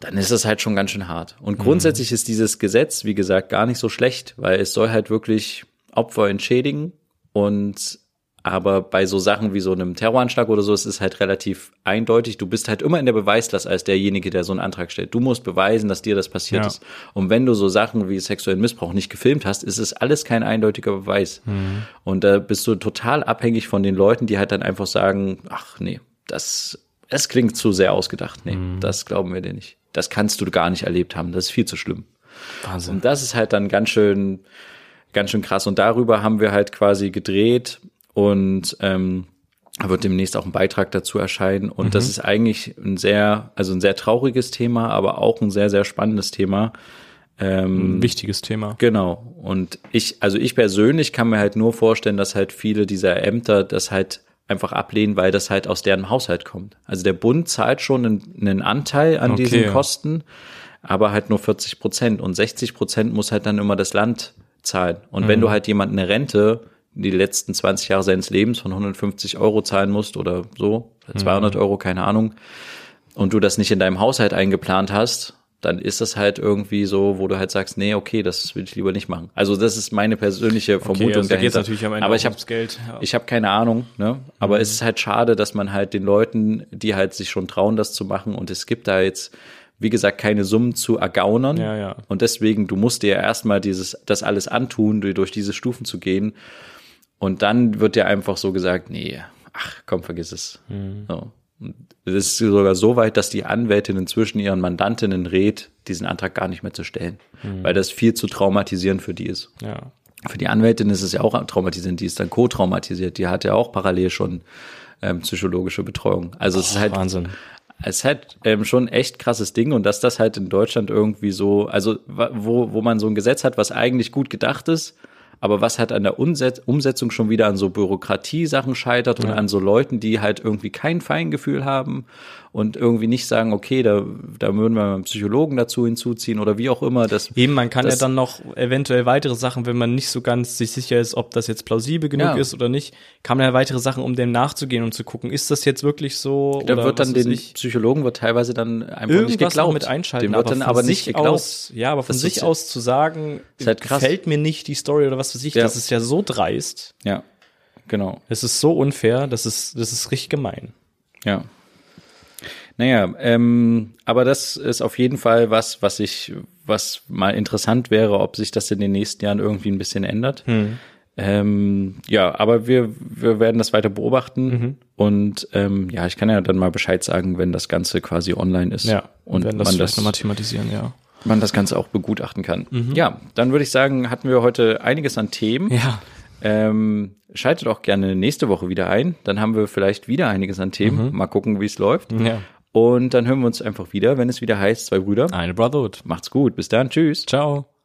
dann ist das halt schon ganz schön hart. Und mhm. grundsätzlich ist dieses Gesetz, wie gesagt, gar nicht so schlecht, weil es soll halt wirklich Opfer entschädigen und aber bei so Sachen wie so einem Terroranschlag oder so, es ist halt relativ eindeutig. Du bist halt immer in der Beweislast als derjenige, der so einen Antrag stellt. Du musst beweisen, dass dir das passiert ja. ist. Und wenn du so Sachen wie sexuellen Missbrauch nicht gefilmt hast, ist es alles kein eindeutiger Beweis. Mhm. Und da bist du total abhängig von den Leuten, die halt dann einfach sagen, ach nee, das, es klingt zu sehr ausgedacht. Nee, mhm. das glauben wir dir nicht. Das kannst du gar nicht erlebt haben. Das ist viel zu schlimm. Wahnsinn. Und das ist halt dann ganz schön, ganz schön krass. Und darüber haben wir halt quasi gedreht und ähm, wird demnächst auch ein Beitrag dazu erscheinen. Und mhm. das ist eigentlich ein sehr, also ein sehr trauriges Thema, aber auch ein sehr, sehr spannendes Thema. Ähm, ein wichtiges Thema. Genau. Und ich, also ich persönlich kann mir halt nur vorstellen, dass halt viele dieser Ämter das halt einfach ablehnen, weil das halt aus deren Haushalt kommt. Also der Bund zahlt schon einen, einen Anteil an okay. diesen Kosten, aber halt nur 40 Prozent und 60 Prozent muss halt dann immer das Land zahlen. Und mhm. wenn du halt jemand eine Rente die letzten 20 Jahre seines Lebens von 150 Euro zahlen musst oder so, 200 mhm. Euro, keine Ahnung, und du das nicht in deinem Haushalt eingeplant hast, dann ist das halt irgendwie so, wo du halt sagst, nee, okay, das will ich lieber nicht machen. Also das ist meine persönliche Vermutung okay, also da dahinter. natürlich am Ende aber ich habe Geld. Ja. Ich habe keine Ahnung, ne? Aber mhm. es ist halt schade, dass man halt den Leuten, die halt sich schon trauen, das zu machen, und es gibt da jetzt wie gesagt, keine Summen zu ergaunern. Ja, ja. Und deswegen, du musst dir ja erstmal dieses, das alles antun, durch diese Stufen zu gehen. Und dann wird dir einfach so gesagt, nee, ach komm, vergiss es. Mhm. So. Es ist sogar so weit, dass die Anwältin inzwischen ihren Mandantinnen rät, diesen Antrag gar nicht mehr zu stellen, mhm. weil das viel zu traumatisierend für die ist. Ja. Für die Anwältin ist es ja auch traumatisierend, die ist dann co-traumatisiert, die hat ja auch parallel schon ähm, psychologische Betreuung. Also es ist halt Wahnsinn. Es ist halt ähm, schon echt krasses Ding und dass das halt in Deutschland irgendwie so, also wo, wo man so ein Gesetz hat, was eigentlich gut gedacht ist, aber was halt an der Umsetzung schon wieder an so Bürokratie-Sachen scheitert und ja. an so Leuten, die halt irgendwie kein Feingefühl haben und irgendwie nicht sagen, okay, da, da würden wir einen Psychologen dazu hinzuziehen oder wie auch immer. Das, Eben, man kann das, ja dann noch eventuell weitere Sachen, wenn man nicht so ganz sich sicher ist, ob das jetzt plausibel genug ja. ist oder nicht, kann man ja weitere Sachen, um dem nachzugehen und zu gucken, ist das jetzt wirklich so? Da wird dann den ich? Psychologen wird teilweise dann einfach Irgendwas nicht geglaubt. mit einschalten, dem wird dann aber nicht geglaubt. Aus, ja, aber von sich aus zu sagen, halt fällt mir nicht die Story oder was weiß ich, ja. das ist ja so dreist. Ja, genau. Es ist so unfair, das ist, das ist richtig gemein. Ja. Naja, ähm, aber das ist auf jeden Fall was, was ich, was mal interessant wäre, ob sich das in den nächsten Jahren irgendwie ein bisschen ändert. Hm. Ähm, ja, aber wir, wir werden das weiter beobachten mhm. und ähm, ja, ich kann ja dann mal Bescheid sagen, wenn das Ganze quasi online ist. Ja, und werden das man das nochmal thematisieren, ja. Man das Ganze auch begutachten kann. Mhm. Ja, dann würde ich sagen, hatten wir heute einiges an Themen. Ja. Ähm, schaltet auch gerne nächste Woche wieder ein. Dann haben wir vielleicht wieder einiges an Themen. Mhm. Mal gucken, wie es läuft. Ja. Und dann hören wir uns einfach wieder, wenn es wieder heißt, zwei Brüder. Eine Brotherhood. Macht's gut. Bis dann. Tschüss. Ciao.